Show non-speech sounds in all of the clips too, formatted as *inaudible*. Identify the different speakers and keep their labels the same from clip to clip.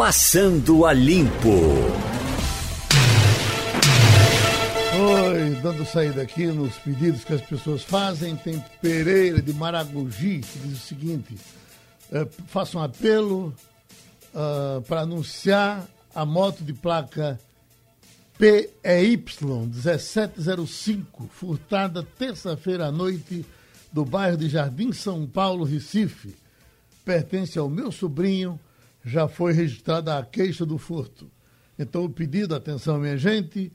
Speaker 1: Passando a Limpo.
Speaker 2: Oi, dando saída aqui nos pedidos que as pessoas fazem, tem Pereira de Maragogi que diz o seguinte: é, faça um apelo uh, para anunciar a moto de placa PEY 1705, furtada terça-feira à noite do bairro de Jardim São Paulo, Recife. Pertence ao meu sobrinho, já foi registrada a queixa do furto. Então, o pedido, atenção, minha gente,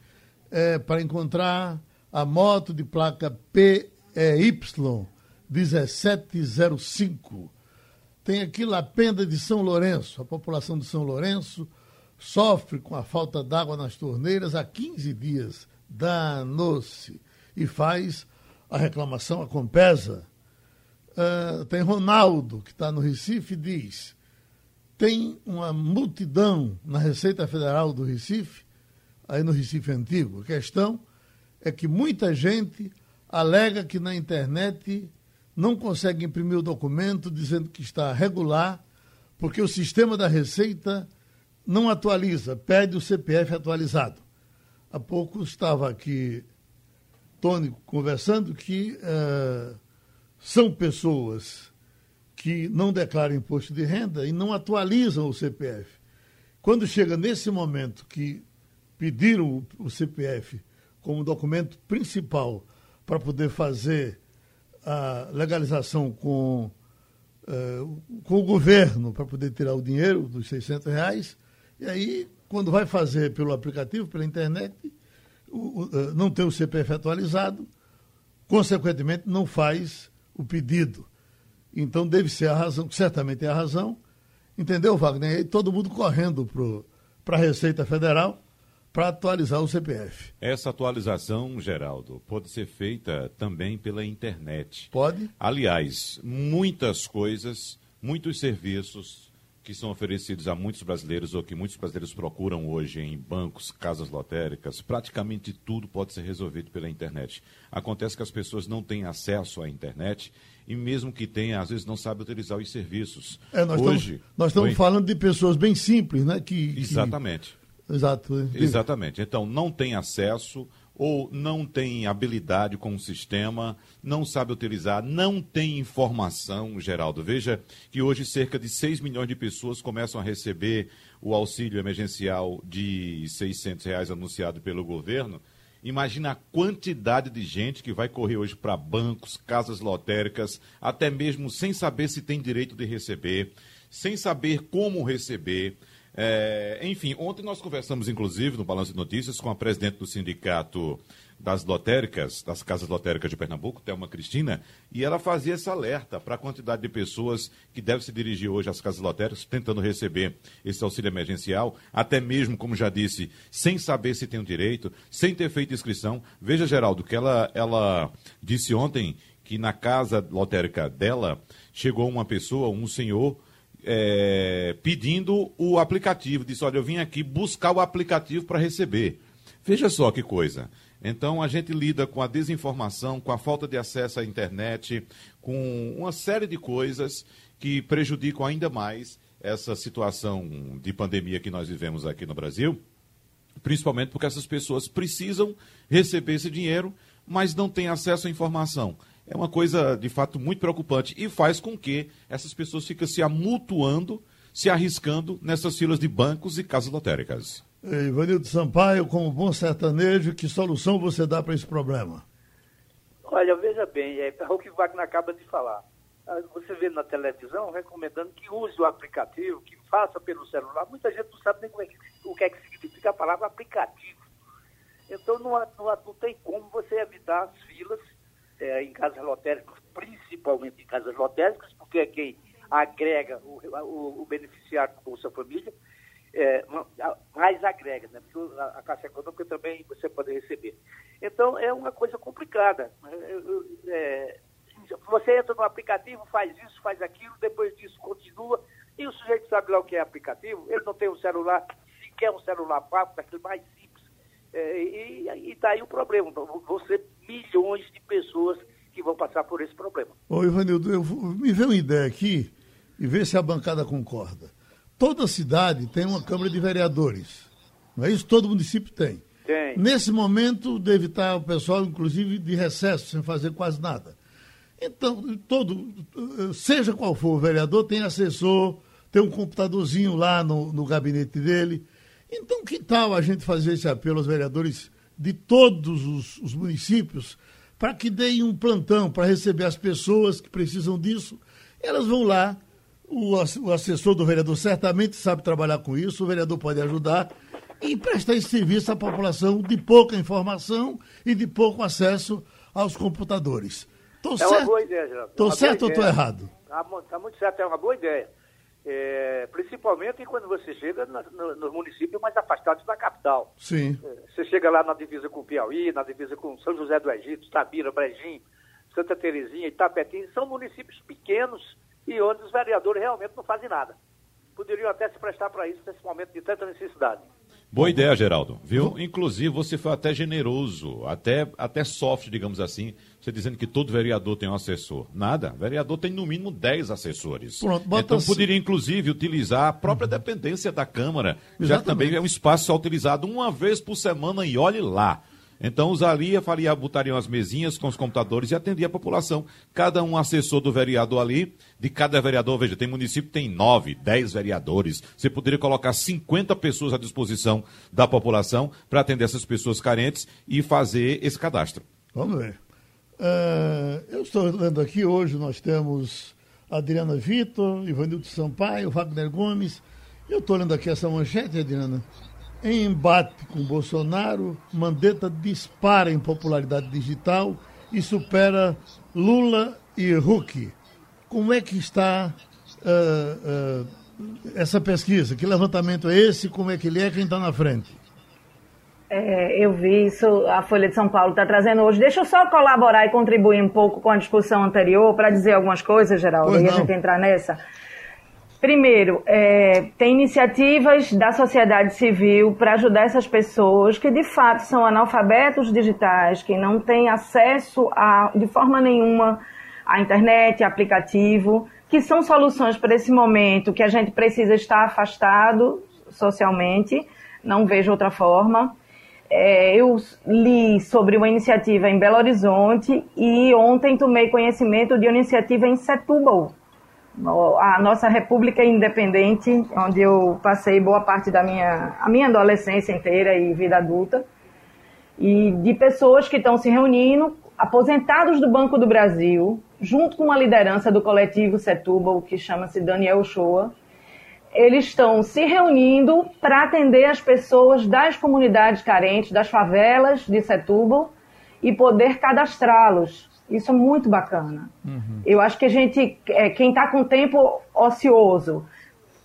Speaker 2: é para encontrar a moto de placa PEY 1705. Tem aqui Lapenda de São Lourenço, a população de São Lourenço sofre com a falta d'água nas torneiras há 15 dias. Danou-se. E faz a reclamação a Compesa. Uh, tem Ronaldo, que está no Recife, diz: tem uma multidão na Receita Federal do Recife, aí no Recife Antigo. A questão é que muita gente alega que na internet não consegue imprimir o documento dizendo que está regular, porque o sistema da Receita não atualiza, pede o CPF atualizado. Há pouco estava aqui Tony conversando que uh, são pessoas que não declaram imposto de renda e não atualizam o CPF. Quando chega nesse momento que pediram o CPF como documento principal para poder fazer a legalização com, uh, com o governo, para poder tirar o dinheiro dos 600 reais, e aí, quando vai fazer pelo aplicativo, pela internet, o, o, eh, não tem o CPF atualizado, consequentemente não faz o pedido. Então deve ser a razão, certamente é a razão, entendeu, Wagner? E todo mundo correndo para a Receita Federal para atualizar o CPF.
Speaker 3: Essa atualização, Geraldo, pode ser feita também pela internet.
Speaker 2: Pode.
Speaker 3: Aliás, muitas coisas, muitos serviços que são oferecidos a muitos brasileiros ou que muitos brasileiros procuram hoje em bancos, casas lotéricas, praticamente tudo pode ser resolvido pela internet. Acontece que as pessoas não têm acesso à internet e mesmo que tenha, às vezes não sabem utilizar os serviços.
Speaker 2: É, nós hoje, estamos, nós estamos falando de pessoas bem simples, né? Que,
Speaker 3: Exatamente.
Speaker 2: Que... Exato.
Speaker 3: Exatamente. Então, não tem acesso ou não tem habilidade com o sistema, não sabe utilizar, não tem informação, Geraldo. Veja que hoje cerca de 6 milhões de pessoas começam a receber o auxílio emergencial de 600 reais anunciado pelo governo. Imagina a quantidade de gente que vai correr hoje para bancos, casas lotéricas, até mesmo sem saber se tem direito de receber, sem saber como receber. É, enfim, ontem nós conversamos, inclusive, no Balanço de Notícias, com a presidente do Sindicato das Lotéricas, das Casas Lotéricas de Pernambuco, Thelma Cristina, e ela fazia esse alerta para a quantidade de pessoas que devem se dirigir hoje às casas lotéricas tentando receber esse auxílio emergencial, até mesmo, como já disse, sem saber se tem o direito, sem ter feito inscrição. Veja, Geraldo, que ela, ela disse ontem que na casa lotérica dela chegou uma pessoa, um senhor, é, pedindo o aplicativo. Disse: Olha, eu vim aqui buscar o aplicativo para receber. Veja só que coisa. Então a gente lida com a desinformação, com a falta de acesso à internet, com uma série de coisas que prejudicam ainda mais essa situação de pandemia que nós vivemos aqui no Brasil, principalmente porque essas pessoas precisam receber esse dinheiro, mas não têm acesso à informação é uma coisa de fato muito preocupante e faz com que essas pessoas fiquem se amultuando, se arriscando nessas filas de bancos e casas lotéricas.
Speaker 2: Ivanildo Sampaio, como bom sertanejo, que solução você dá para esse problema?
Speaker 4: Olha, veja bem, é, é o que Wagner acaba de falar. Ah, você vê na televisão recomendando que use o aplicativo, que faça pelo celular. Muita gente não sabe nem é que, o que é que significa a palavra aplicativo. Então não, não, não tem como você evitar as filas é, em casas lotéricas, principalmente em casas lotéricas, porque é quem agrega o, o, o beneficiário do Bolsa Família, é, mais agrega, né? Porque a, a Caixa Econômica também você pode receber. Então, é uma coisa complicada. É, é, você entra no aplicativo, faz isso, faz aquilo, depois disso continua, e o sujeito sabe lá o que é aplicativo, ele não tem um celular, sequer um celular pago, daquele mais simples. É, e está aí o problema. Você milhões de pessoas que vão passar por esse problema.
Speaker 2: Ô, Ivanildo, eu, me vê uma ideia aqui e vê se a bancada concorda. Toda cidade tem uma Câmara de Vereadores. Não é isso? Todo município tem.
Speaker 4: Tem.
Speaker 2: Nesse momento, deve estar o pessoal, inclusive, de recesso, sem fazer quase nada. Então, todo, seja qual for o vereador, tem assessor, tem um computadorzinho lá no, no gabinete dele. Então, que tal a gente fazer esse apelo aos vereadores de todos os, os municípios para que deem um plantão para receber as pessoas que precisam disso? Elas vão lá, o, o assessor do vereador certamente sabe trabalhar com isso, o vereador pode ajudar e prestar esse serviço à população de pouca informação e de pouco acesso aos computadores.
Speaker 4: Tô é certo? uma boa ideia, Geraldo.
Speaker 2: Estou certo ou estou errado?
Speaker 4: Está tá muito certo, é uma boa ideia. É, principalmente quando você chega nos no, municípios mais afastados da capital.
Speaker 2: Sim.
Speaker 4: É, você chega lá na divisa com Piauí, na divisa com São José do Egito, Tabira, Brejim, Santa Terezinha, Itapetim, são municípios pequenos e onde os vereadores realmente não fazem nada. Poderiam até se prestar para isso nesse momento de tanta necessidade.
Speaker 3: Boa ideia, Geraldo, viu? Inclusive, você foi até generoso, até, até soft, digamos assim, você dizendo que todo vereador tem um assessor. Nada. Vereador tem no mínimo 10 assessores. Pronto, então assim. poderia, inclusive, utilizar a própria dependência da Câmara, Exatamente. já que também é um espaço só utilizado uma vez por semana e olhe lá. Então usaria, faria, botariam as mesinhas com os computadores e atendia a população. Cada um assessor do vereador ali, de cada vereador, veja, tem município tem nove, dez vereadores. Você poderia colocar 50 pessoas à disposição da população para atender essas pessoas carentes e fazer esse cadastro.
Speaker 2: Vamos ver. Uh, eu estou lendo aqui, hoje nós temos Adriana Vitor, Ivanildo Sampaio, Wagner Gomes. Eu estou lendo aqui essa manchete, Adriana. Em embate com Bolsonaro, Mandetta dispara em popularidade digital e supera Lula e Huck. Como é que está uh, uh, essa pesquisa? Que levantamento é esse? Como é que ele é? Quem está na frente?
Speaker 5: É, eu vi isso, a Folha de São Paulo está trazendo hoje. Deixa eu só colaborar e contribuir um pouco com a discussão anterior para dizer algumas coisas, Geraldo, e a gente entrar nessa. Primeiro, é, tem iniciativas da sociedade civil para ajudar essas pessoas que de fato são analfabetos digitais, que não têm acesso a, de forma nenhuma à internet, aplicativo, que são soluções para esse momento que a gente precisa estar afastado socialmente, não vejo outra forma. É, eu li sobre uma iniciativa em Belo Horizonte e ontem tomei conhecimento de uma iniciativa em Setúbal, a nossa República Independente, onde eu passei boa parte da minha, a minha adolescência inteira e vida adulta, e de pessoas que estão se reunindo, aposentados do Banco do Brasil, junto com uma liderança do coletivo Setúbal, que chama-se Daniel Shoa, eles estão se reunindo para atender as pessoas das comunidades carentes, das favelas de Setúbal, e poder cadastrá-los isso é muito bacana. Uhum. Eu acho que a gente, é, quem está com tempo ocioso,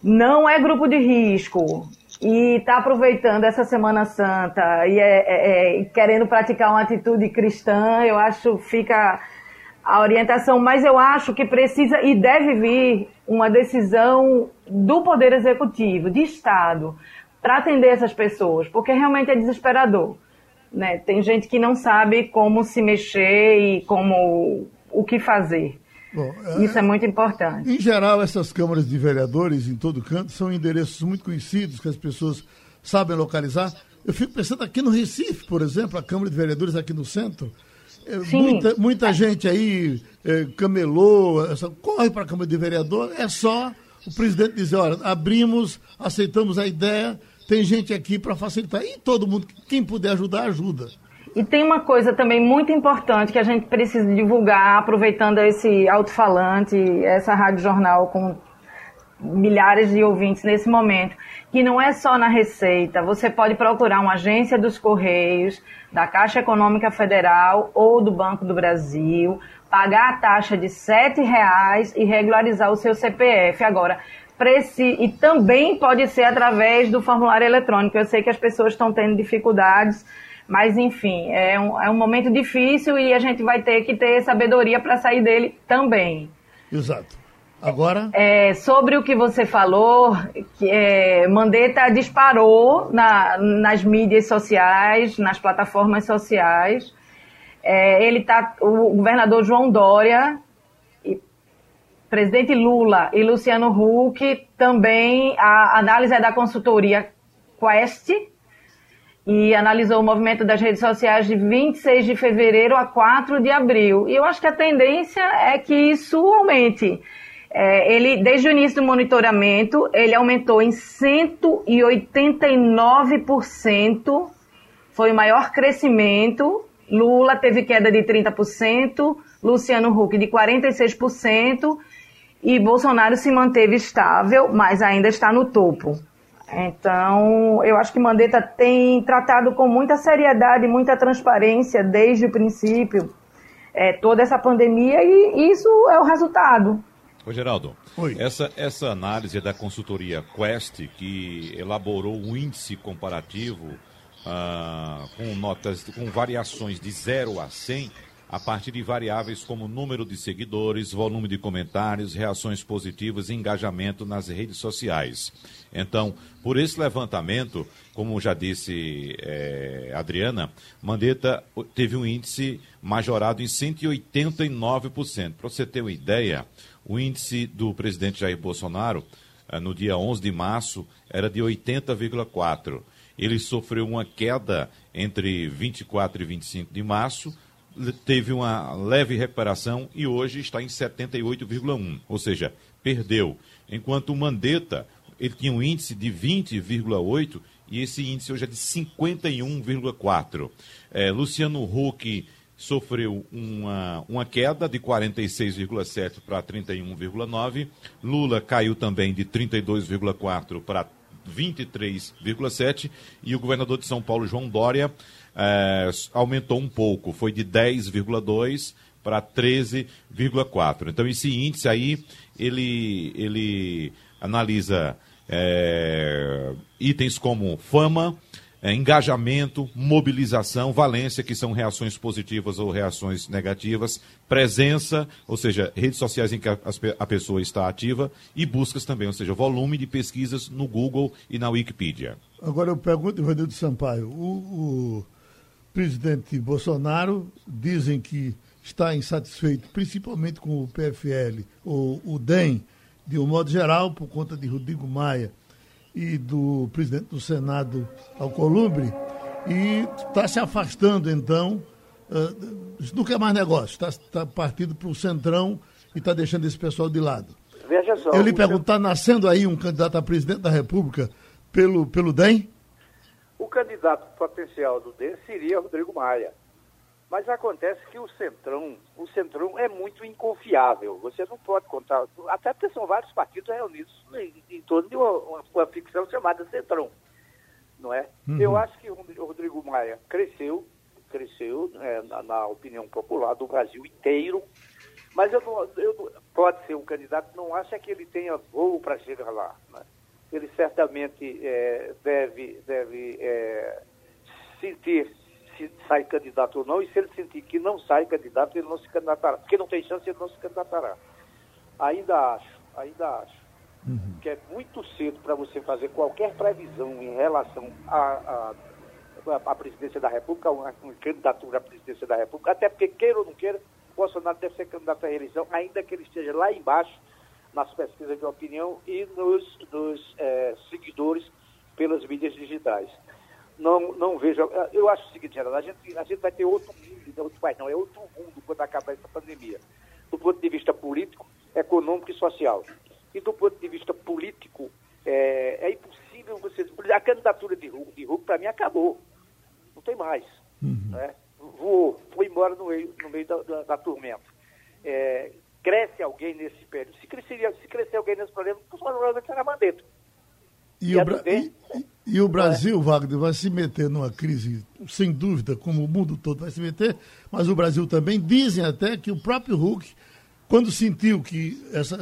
Speaker 5: não é grupo de risco e está aproveitando essa Semana Santa e é, é, é, querendo praticar uma atitude cristã, eu acho fica a orientação, mas eu acho que precisa e deve vir uma decisão do Poder Executivo, de Estado, para atender essas pessoas, porque realmente é desesperador. Né? Tem gente que não sabe como se mexer e como o que fazer. Bom, é, Isso é muito importante.
Speaker 2: Em geral, essas câmaras de vereadores em todo canto são endereços muito conhecidos que as pessoas sabem localizar. Eu fico pensando aqui no Recife, por exemplo, a Câmara de Vereadores aqui no centro. É, muita, muita gente aí é, camelou, corre para a Câmara de Vereador, é só o presidente dizer, olha, abrimos, aceitamos a ideia, tem gente aqui para facilitar. E todo mundo, quem puder ajudar, ajuda.
Speaker 5: E tem uma coisa também muito importante que a gente precisa divulgar, aproveitando esse alto-falante, essa rádio jornal com milhares de ouvintes nesse momento, que não é só na Receita. Você pode procurar uma agência dos Correios, da Caixa Econômica Federal ou do Banco do Brasil, pagar a taxa de R$ reais e regularizar o seu CPF. Agora, e também pode ser através do formulário eletrônico. Eu sei que as pessoas estão tendo dificuldades, mas enfim, é um, é um momento difícil e a gente vai ter que ter sabedoria para sair dele também.
Speaker 2: Exato. Agora?
Speaker 5: É, sobre o que você falou, que é, Mandetta disparou na, nas mídias sociais, nas plataformas sociais. É, ele tá, o governador João Dória presidente Lula e Luciano Huck, também a análise é da consultoria Quest, e analisou o movimento das redes sociais de 26 de fevereiro a 4 de abril. E eu acho que a tendência é que isso aumente. É, ele, desde o início do monitoramento, ele aumentou em 189%, foi o maior crescimento. Lula teve queda de 30%, Luciano Huck de 46%, e Bolsonaro se manteve estável, mas ainda está no topo. Então, eu acho que Mandetta tem tratado com muita seriedade, muita transparência desde o princípio é, toda essa pandemia e isso é o resultado.
Speaker 3: Ô Geraldo, Oi. Essa, essa análise da consultoria Quest, que elaborou um índice comparativo ah, com notas, com variações de 0 a 100, a partir de variáveis como número de seguidores, volume de comentários, reações positivas e engajamento nas redes sociais. Então, por esse levantamento, como já disse é, Adriana, Mandetta teve um índice majorado em 189%. Para você ter uma ideia, o índice do presidente Jair Bolsonaro, eh, no dia 11 de março, era de 80,4%. Ele sofreu uma queda entre 24 e 25 de março, teve uma leve recuperação e hoje está em 78,1, ou seja, perdeu. Enquanto o Mandetta, ele tinha um índice de 20,8 e esse índice hoje é de 51,4. É, Luciano Huck sofreu uma, uma queda de 46,7 para 31,9. Lula caiu também de 32,4 para 23,7 e o governador de São Paulo, João Dória, é, aumentou um pouco, foi de 10,2 para 13,4. Então esse índice aí ele ele analisa é, itens como fama, é, engajamento, mobilização, valência, que são reações positivas ou reações negativas, presença, ou seja, redes sociais em que a, a pessoa está ativa, e buscas também, ou seja, volume de pesquisas no Google e na Wikipedia.
Speaker 2: Agora eu pergunto, Ivanildo Sampaio, o, o presidente Bolsonaro dizem que está insatisfeito, principalmente com o PFL, ou o DEM, de um modo geral, por conta de Rodrigo Maia e do presidente do Senado, Alcolumbre, e está se afastando, então, uh, não quer mais negócio, está, está partindo para o centrão e está deixando esse pessoal de lado.
Speaker 4: Veja só.
Speaker 2: Eu lhe pergunto, está nascendo aí um candidato a presidente da República pelo, pelo DEM?
Speaker 4: Candidato potencial do DEM seria Rodrigo Maia. Mas acontece que o Centrão, o Centrão é muito inconfiável. Você não pode contar, até porque são vários partidos reunidos em, em torno de uma, uma, uma, ficção chamada Centrão, não é? Uhum. Eu acho que o Rodrigo Maia cresceu, cresceu é, na, na, opinião popular do Brasil inteiro, mas eu, não, eu pode ser um candidato, não acha que ele tenha voo para chegar lá. Né? Ele certamente é, deve, deve é, sentir se sai candidato ou não, e se ele sentir que não sai candidato, ele não se candidatará. Porque não tem chance, ele não se candidatará. Ainda acho, ainda acho uhum. que é muito cedo para você fazer qualquer previsão em relação à a, presidência da República, uma, uma candidatura à presidência da República, até porque, queira ou não queira, Bolsonaro deve ser candidato à reeleição, ainda que ele esteja lá embaixo nas pesquisas de opinião e nos, nos é, seguidores pelas mídias digitais não, não vejo. Eu acho o seguinte, Geraldo, a gente, a gente vai ter outro mundo, não, vai, não, é outro mundo quando acabar essa pandemia. Do ponto de vista político, econômico e social. E do ponto de vista político, é, é impossível você. A candidatura de Hulk, de para mim, acabou. Não tem mais. Uhum. Né? Voou, foi embora no meio, no meio da, da, da tormenta. É, cresce alguém nesse período. Se crescer, se crescer alguém nesse problema, provavelmente será Mandetta.
Speaker 2: E, o, Bra... e, e o Brasil, Wagner, vai se meter numa crise, sem dúvida, como o mundo todo vai se meter, mas o Brasil também. Dizem até que o próprio Hulk, quando sentiu que essa,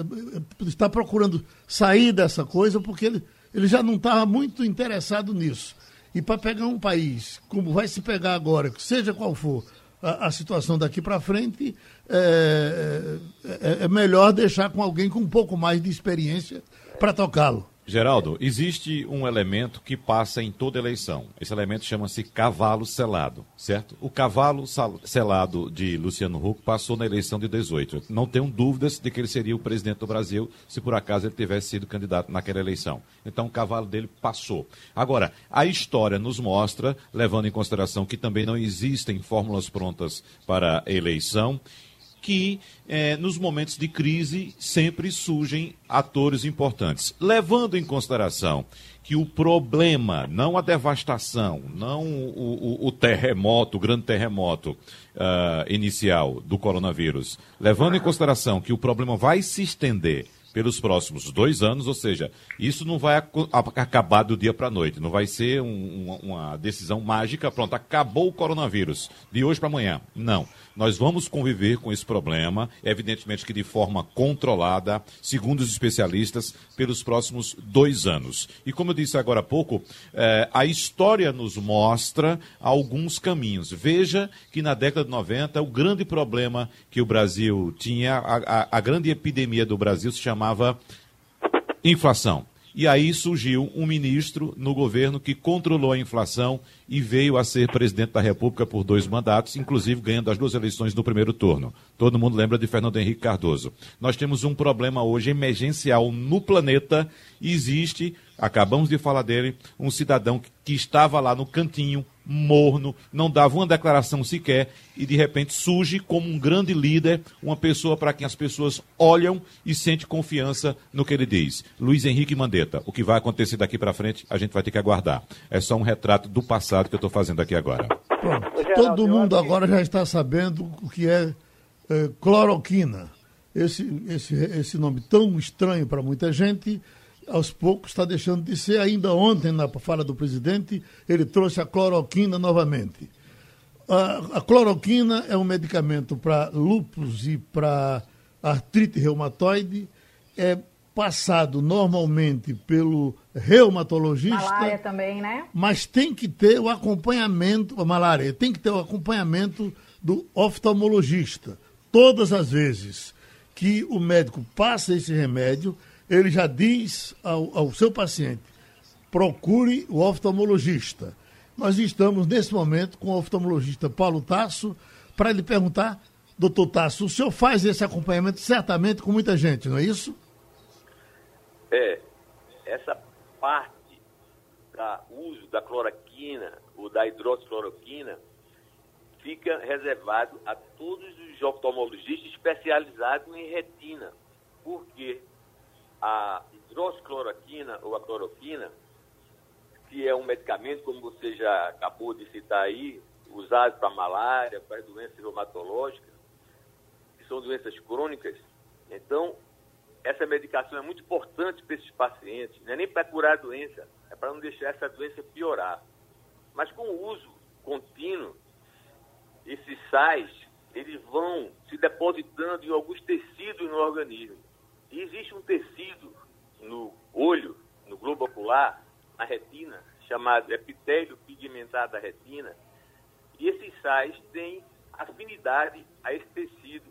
Speaker 2: está procurando sair dessa coisa, porque ele, ele já não estava muito interessado nisso. E para pegar um país, como vai se pegar agora, seja qual for a, a situação daqui para frente, é, é, é melhor deixar com alguém com um pouco mais de experiência para tocá-lo.
Speaker 3: Geraldo, existe um elemento que passa em toda eleição. Esse elemento chama-se cavalo selado, certo? O cavalo selado de Luciano Huck passou na eleição de 18. Não tenho dúvidas de que ele seria o presidente do Brasil se por acaso ele tivesse sido candidato naquela eleição. Então o cavalo dele passou. Agora, a história nos mostra, levando em consideração que também não existem fórmulas prontas para eleição, que eh, nos momentos de crise sempre surgem atores importantes. Levando em consideração que o problema, não a devastação, não o, o, o terremoto, o grande terremoto uh, inicial do coronavírus, levando em consideração que o problema vai se estender pelos próximos dois anos, ou seja, isso não vai acabar do dia para a noite, não vai ser um, uma, uma decisão mágica, pronto, acabou o coronavírus, de hoje para amanhã. Não. Nós vamos conviver com esse problema, evidentemente que de forma controlada, segundo os especialistas, pelos próximos dois anos. E como eu disse agora há pouco, eh, a história nos mostra alguns caminhos. Veja que na década de 90, o grande problema que o Brasil tinha, a, a, a grande epidemia do Brasil se chamava inflação. E aí surgiu um ministro no governo que controlou a inflação e veio a ser presidente da República por dois mandatos, inclusive ganhando as duas eleições no primeiro turno. Todo mundo lembra de Fernando Henrique Cardoso. Nós temos um problema hoje emergencial no planeta existe, acabamos de falar dele, um cidadão que estava lá no cantinho morno, não dava uma declaração sequer e de repente surge como um grande líder, uma pessoa para quem as pessoas olham e sente confiança no que ele diz. Luiz Henrique Mandetta, o que vai acontecer daqui para frente, a gente vai ter que aguardar. É só um retrato do passado que eu estou fazendo aqui agora.
Speaker 2: Pronto. Todo mundo agora já está sabendo o que é, é cloroquina. Esse, esse, esse nome tão estranho para muita gente aos poucos está deixando de ser. Ainda ontem, na fala do presidente, ele trouxe a cloroquina novamente. A, a cloroquina é um medicamento para lúpus e para artrite reumatoide. É passado normalmente pelo reumatologista.
Speaker 5: Malária também, né?
Speaker 2: Mas tem que ter o acompanhamento, a malária, tem que ter o acompanhamento do oftalmologista. Todas as vezes que o médico passa esse remédio, ele já diz ao, ao seu paciente: procure o oftalmologista. Nós estamos nesse momento com o oftalmologista Paulo Tasso para lhe perguntar, doutor Tasso, o senhor faz esse acompanhamento certamente com muita gente, não é isso?
Speaker 6: É, essa parte da uso da cloroquina ou da hidroxicloroquina fica reservado a todos os oftalmologistas especializados em retina. Por quê? A hidroxicloroquina ou a cloroquina, que é um medicamento, como você já acabou de citar aí, usado para malária, para doenças reumatológicas, que são doenças crônicas. Então, essa medicação é muito importante para esses pacientes, não é nem para curar a doença, é para não deixar essa doença piorar. Mas com o uso contínuo, esses sais, eles vão se depositando em alguns tecidos no organismo. E existe um tecido no olho, no globo ocular, na retina, chamado epitélio pigmentado da retina, e esses sais têm afinidade a esse tecido.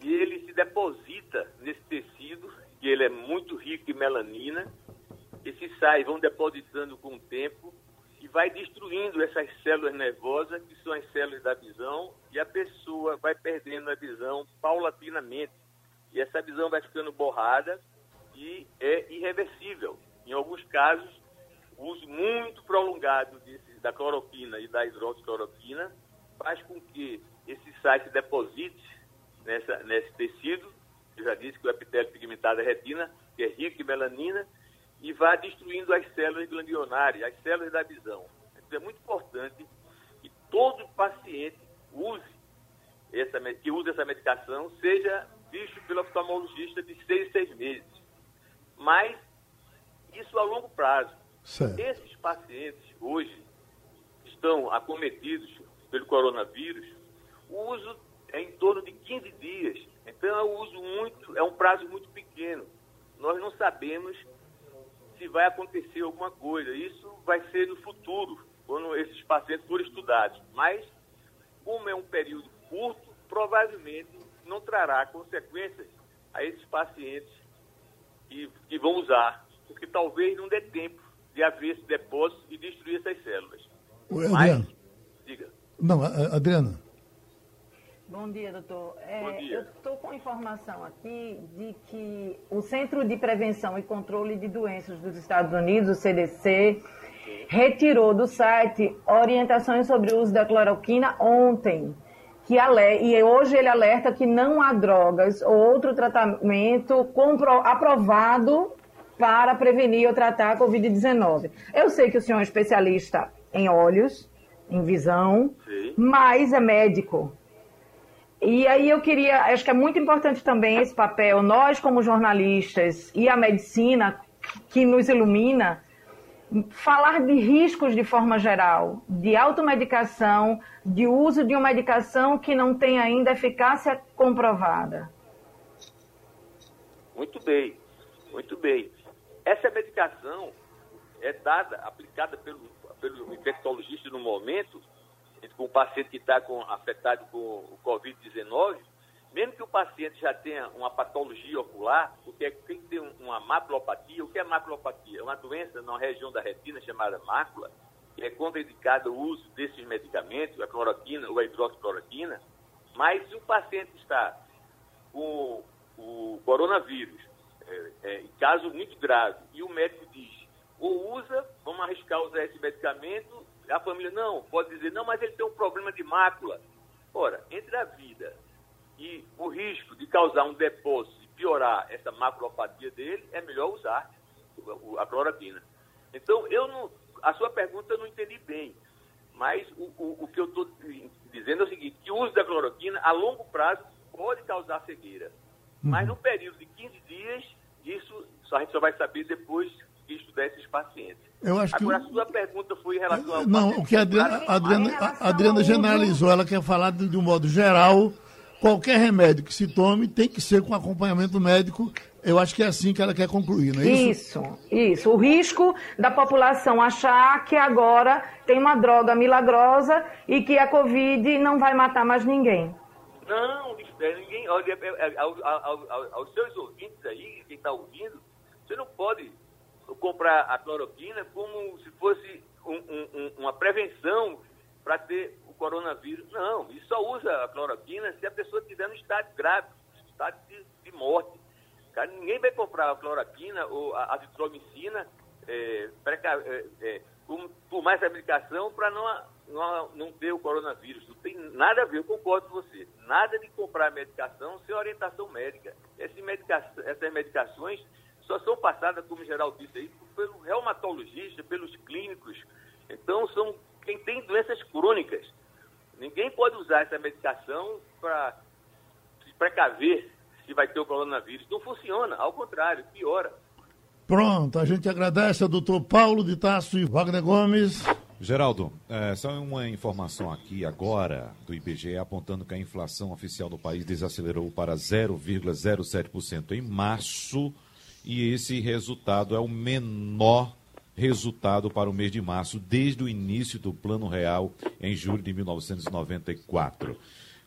Speaker 6: E ele se deposita nesse tecido, que ele é muito rico em melanina. Esses sais vão depositando com o tempo e vai destruindo essas células nervosas, que são as células da visão, e a pessoa vai perdendo a visão paulatinamente e essa visão vai ficando borrada e é irreversível. Em alguns casos, o uso muito prolongado desse, da cloroquina e da hidroxicloroquina faz com que esse sais se deposite nessa, nesse tecido, eu já disse que o epitélio pigmentado é retina, que é rico em melanina, e vai destruindo as células ganglionares, as células da visão. Então é muito importante que todo paciente use essa, que use essa medicação, seja visto pelo oftalmologista de seis, seis meses. Mas isso a longo prazo. Certo. Esses pacientes hoje estão acometidos pelo coronavírus, o uso é em torno de 15 dias. Então é um uso muito, é um prazo muito pequeno. Nós não sabemos se vai acontecer alguma coisa. Isso vai ser no futuro, quando esses pacientes forem estudados. Mas, como é um período curto, provavelmente não trará consequências a esses pacientes que, que vão usar porque talvez não dê tempo de haver esse depósito e destruir essas células.
Speaker 2: Oi, Adriano.
Speaker 6: Mas, diga.
Speaker 2: Não, Adriana.
Speaker 5: Bom dia, doutor.
Speaker 6: É, Bom dia.
Speaker 5: Eu estou com informação aqui de que o Centro de Prevenção e Controle de Doenças dos Estados Unidos, o CDC, retirou do site orientações sobre o uso da cloroquina ontem. Que e hoje ele alerta que não há drogas ou outro tratamento compro, aprovado para prevenir ou tratar a Covid-19. Eu sei que o senhor é especialista em olhos, em visão, Sim. mas é médico. E aí eu queria, acho que é muito importante também esse papel, nós como jornalistas e a medicina que nos ilumina, falar de riscos de forma geral, de automedicação, de uso de uma medicação que não tem ainda eficácia comprovada.
Speaker 6: Muito bem, muito bem. Essa medicação é dada, aplicada pelo, pelo infectologista no momento, com o paciente que está afetado com o Covid-19, mesmo que o paciente já tenha uma patologia ocular, porque tem que ter uma maculopatia. O que é maculopatia? É uma doença na região da retina chamada mácula, que é contraindicado o uso desses medicamentos, a cloroquina ou a hidroxicloroquina. Mas se o paciente está com o coronavírus, é, é, caso muito grave, e o médico diz, ou usa, vamos arriscar usar esse medicamento, a família não, pode dizer, não, mas ele tem um problema de mácula. Ora, entre a vida e o risco de causar um depósito e piorar essa maculopatia dele, é melhor usar a cloroquina. Então, eu não, a sua pergunta eu não entendi bem, mas o, o, o que eu estou dizendo é o seguinte, que o uso da cloroquina a longo prazo pode causar cegueira, uhum. mas no período de 15 dias, isso a gente só vai saber depois que estudar esses pacientes.
Speaker 2: Eu acho
Speaker 6: Agora,
Speaker 2: que...
Speaker 6: a sua pergunta foi em relação ao.
Speaker 2: Não, o que a Adriana, a Adriana, a Adriana generalizou, ela quer falar de, de um modo geral. Qualquer remédio que se tome tem que ser com acompanhamento médico. Eu acho que é assim que ela quer concluir, não é
Speaker 5: isso? Isso, isso. O risco da população achar que agora tem uma droga milagrosa e que a Covid não vai matar mais ninguém.
Speaker 6: Não, ninguém. Olha, é, é, aos, aos, aos seus ouvintes aí, quem está ouvindo, você não pode comprar a cloroquina como se fosse um, um, uma prevenção para ter coronavírus. Não, e só usa a cloroquina se a pessoa estiver no estado grave, estado de, de morte. Cara, ninguém vai comprar a cloroquina ou a azitromicina é, é, é, por mais a medicação para não, não, não ter o coronavírus. Não tem nada a ver, eu concordo com você. Nada de comprar medicação sem orientação médica. Essas, medica essas medicações só são passadas, como o Geraldo disse aí, pelo reumatologista, pelos clínicos. Então, são quem tem doenças crônicas. Ninguém pode usar essa medicação para se precaver se vai ter o coronavírus. Não funciona, ao contrário, piora.
Speaker 2: Pronto, a gente agradece ao doutor Paulo de Tasso e Wagner Gomes.
Speaker 3: Geraldo, é, só uma informação aqui agora do IBGE apontando que a inflação oficial do país desacelerou para 0,07% em março e esse resultado é o menor resultado para o mês de março desde o início do Plano Real em julho de 1994.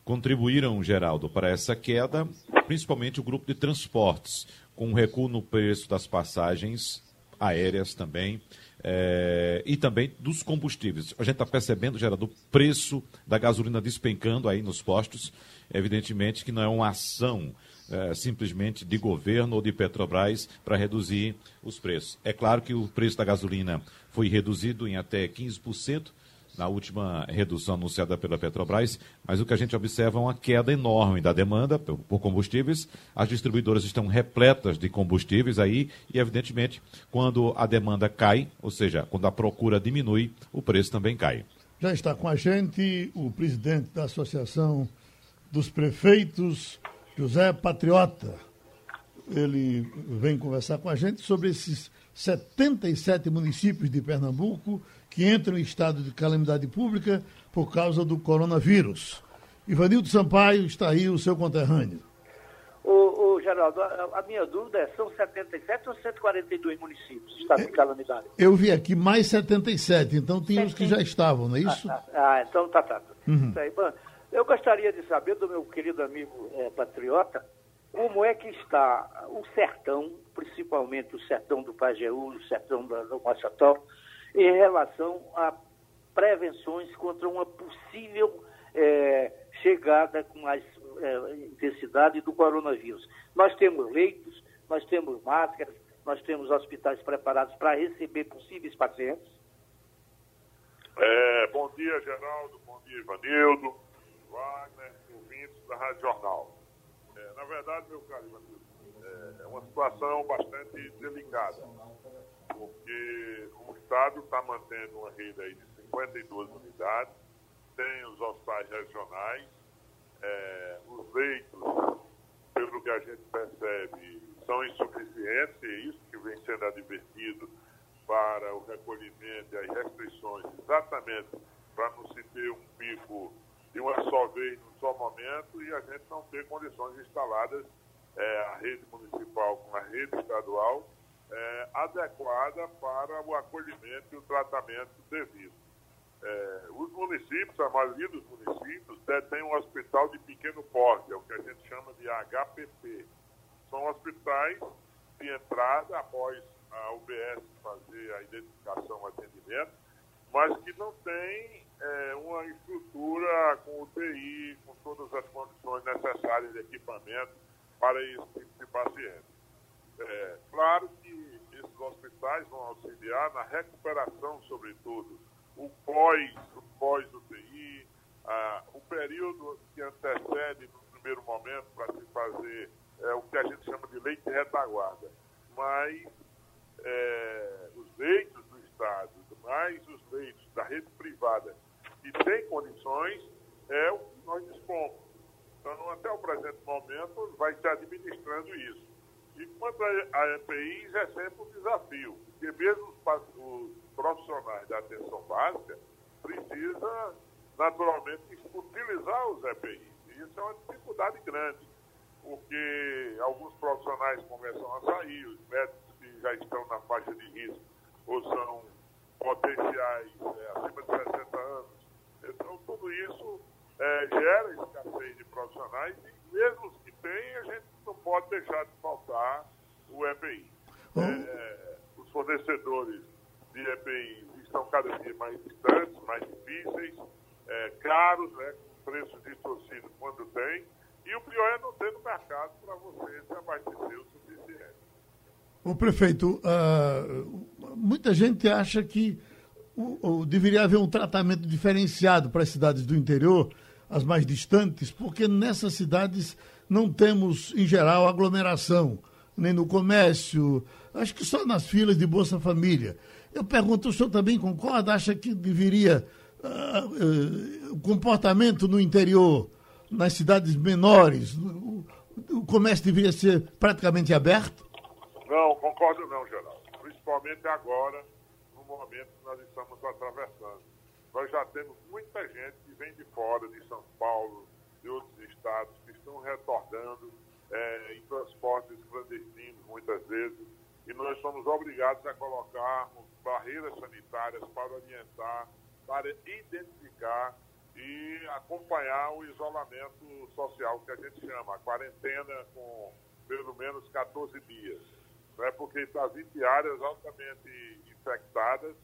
Speaker 3: Contribuíram, Geraldo, para essa queda, principalmente o grupo de transportes, com um recuo no preço das passagens aéreas também, é, e também dos combustíveis. A gente está percebendo, Geraldo, o preço da gasolina despencando aí nos postos. Evidentemente que não é uma ação é, simplesmente de governo ou de Petrobras para reduzir os preços. É claro que o preço da gasolina foi reduzido em até 15% na última redução anunciada pela Petrobras, mas o que a gente observa é uma queda enorme da demanda por combustíveis. As distribuidoras estão repletas de combustíveis aí e, evidentemente, quando a demanda cai, ou seja, quando a procura diminui, o preço também cai.
Speaker 2: Já está com a gente o presidente da Associação dos Prefeitos José Patriota. Ele vem conversar com a gente sobre esses 77 municípios de Pernambuco que entram em estado de calamidade pública por causa do coronavírus. Ivanildo Sampaio está aí, o seu conterrâneo.
Speaker 4: O, o Geraldo, a, a, minha dúvida é, são 77 ou 142 municípios em estado de calamidade?
Speaker 2: Eu vi aqui mais 77, então tem os que já estavam, não é isso?
Speaker 4: Ah, ah, ah então tá, tá. Uhum. Isso aí, bom, eu gostaria de saber do meu querido amigo é, patriota como é que está o sertão, principalmente o sertão do Pajeú, o sertão do Macható, em relação a prevenções contra uma possível é, chegada com mais é, intensidade do coronavírus. Nós temos leitos, nós temos máscaras, nós temos hospitais preparados para receber possíveis pacientes.
Speaker 7: É, bom dia, Geraldo. Bom dia, Ivanildo, Wagner, ouvintes da Rádio Jornal. É, na verdade, meu caro é, é uma situação bastante delicada, porque o Estado está mantendo uma rede aí de 52 unidades, tem os hospitais regionais, é, os leitos, pelo que a gente percebe, são insuficientes, e isso que vem sendo advertido para o recolhimento e as restrições, exatamente para não se ter um pico de uma só vez, num só momento, e a gente não ter condições instaladas, é, a rede municipal com a rede estadual, é, adequada para o acolhimento e o tratamento devido. É, os municípios, a maioria dos municípios, detém um hospital de pequeno porte, é o que a gente chama de HPP. São hospitais de entrada após a UBS fazer a identificação e atendimento, mas que não tem é, uma estrutura com UTI, com todas as condições necessárias de equipamento para esse tipo de paciente. É, claro que esses hospitais vão auxiliar na recuperação, sobretudo, o pós, o pós-UTI, ah, o período que antecede no primeiro momento para se fazer é, o que a gente chama de leite de retaguarda. Mas é, os leitos do Estado, mais os leitos da rede privada que tem condições, é o que nós dispomos. Então, até o presente momento, vai se administrando isso. E quanto a EPIs, é sempre um desafio, porque mesmo os, profissionais da atenção básica precisam, naturalmente, utilizar os EPIs. E isso é uma dificuldade grande, porque alguns profissionais começam a sair, os médicos que já estão na faixa de risco ou são potenciais é, acima de 60 anos. Então, tudo isso é, gera escassez de profissionais e mesmo os que têm, a gente não pode deixar de faltar o EPI. É, é, os fornecedores de EPI estão cada dia mais distantes, mais difíceis, é, caros, né, com preços distorcidos quando tem, e o pior é não ter no mercado para você se abastecer o suficiente.
Speaker 2: O prefeito, uh, muita gente acha que o, o, deveria haver um tratamento diferenciado para as cidades do interior, as mais distantes, porque nessas cidades não temos, em geral, aglomeração, nem no comércio, acho que só nas filas de Bolsa Família. Eu pergunto, o senhor também concorda? Acha que deveria uh, uh, o comportamento no interior, nas cidades menores, o, o, comércio deveria ser praticamente aberto?
Speaker 7: Não, concordo não, Geraldo. Principalmente agora, momento que nós estamos atravessando. Nós já temos muita gente que vem de fora, de São Paulo, de outros estados, que estão retornando é, em transportes clandestinos, muitas vezes, e nós somos obrigados a colocarmos barreiras sanitárias para orientar, para identificar e acompanhar o isolamento social que a gente chama, a quarentena com pelo menos 14 dias. Né? Porque está 20 áreas altamente infectadas,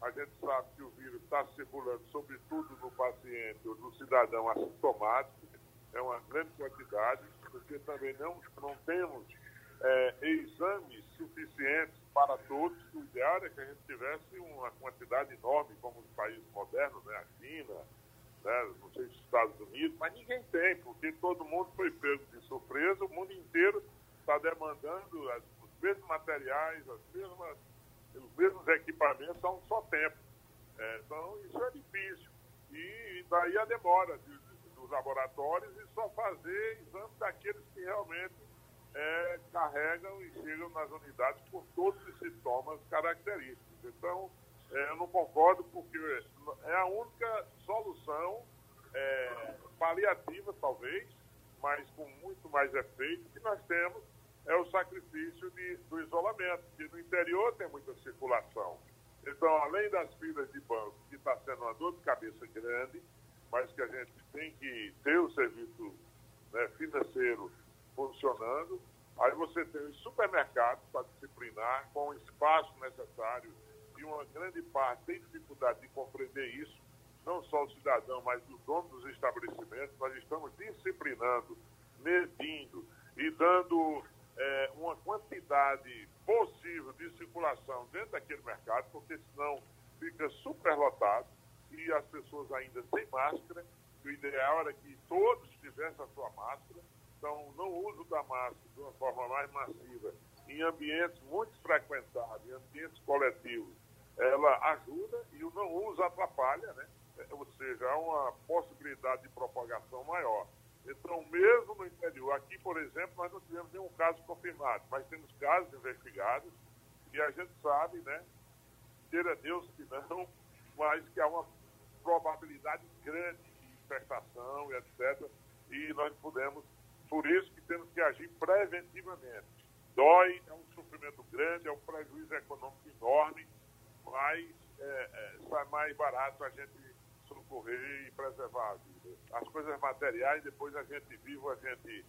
Speaker 7: a gente sabe que o vírus está circulando sobretudo no paciente ou no cidadão assintomático, é uma grande quantidade, porque também não, não temos é, exames suficientes para todos. O ideal é que a gente tivesse uma quantidade enorme, como os países modernos, né? a China, né? não sei os Estados Unidos, mas ninguém tem, porque todo mundo foi pego de surpresa, o mundo inteiro está demandando mesmos materiais, as mesmas, os mesmos equipamentos a um só tempo. É, então, isso é difícil. E daí a demora de, de, dos laboratórios e só fazer exames daqueles que realmente é, carregam e chegam nas unidades com todos os sintomas característicos. Então, é, eu não concordo porque é a única solução é, paliativa, talvez, mas com muito mais efeito que nós temos é o sacrifício de, do isolamento, que no interior tem muita circulação. Então, além das filas de banco, que está sendo uma dor de cabeça grande, mas que a gente tem que ter o serviço né, financeiro funcionando. Aí você tem os supermercados para disciplinar, com o espaço necessário, e uma grande parte tem dificuldade de compreender isso, não só o cidadão, mas o dono dos estabelecimentos. Nós estamos disciplinando, medindo e dando é, uma quantidade possível de circulação dentro daquele mercado, porque senão fica superlotado e as pessoas ainda sem máscara. O ideal era que todos tivessem a sua máscara. Então, não uso da máscara de uma forma mais massiva em ambientes muito frequentados, em ambientes coletivos, ela ajuda e o não uso atrapalha, né? Ou seja, há uma possibilidade de propagação maior. Então, mesmo no interior, aqui, por exemplo, nós não tivemos nenhum caso confirmado, mas temos casos investigados e a gente sabe, né, queira Deus que não, mas que há uma probabilidade grande de infestação e etc. E nós podemos, por isso que temos que agir preventivamente. Dói, é um sofrimento grande, é um prejuízo econômico enorme, mas é, é, sai mais barato a gente socorrer e preservar a vida. As coisas materiais, depois a gente vivo, a gente,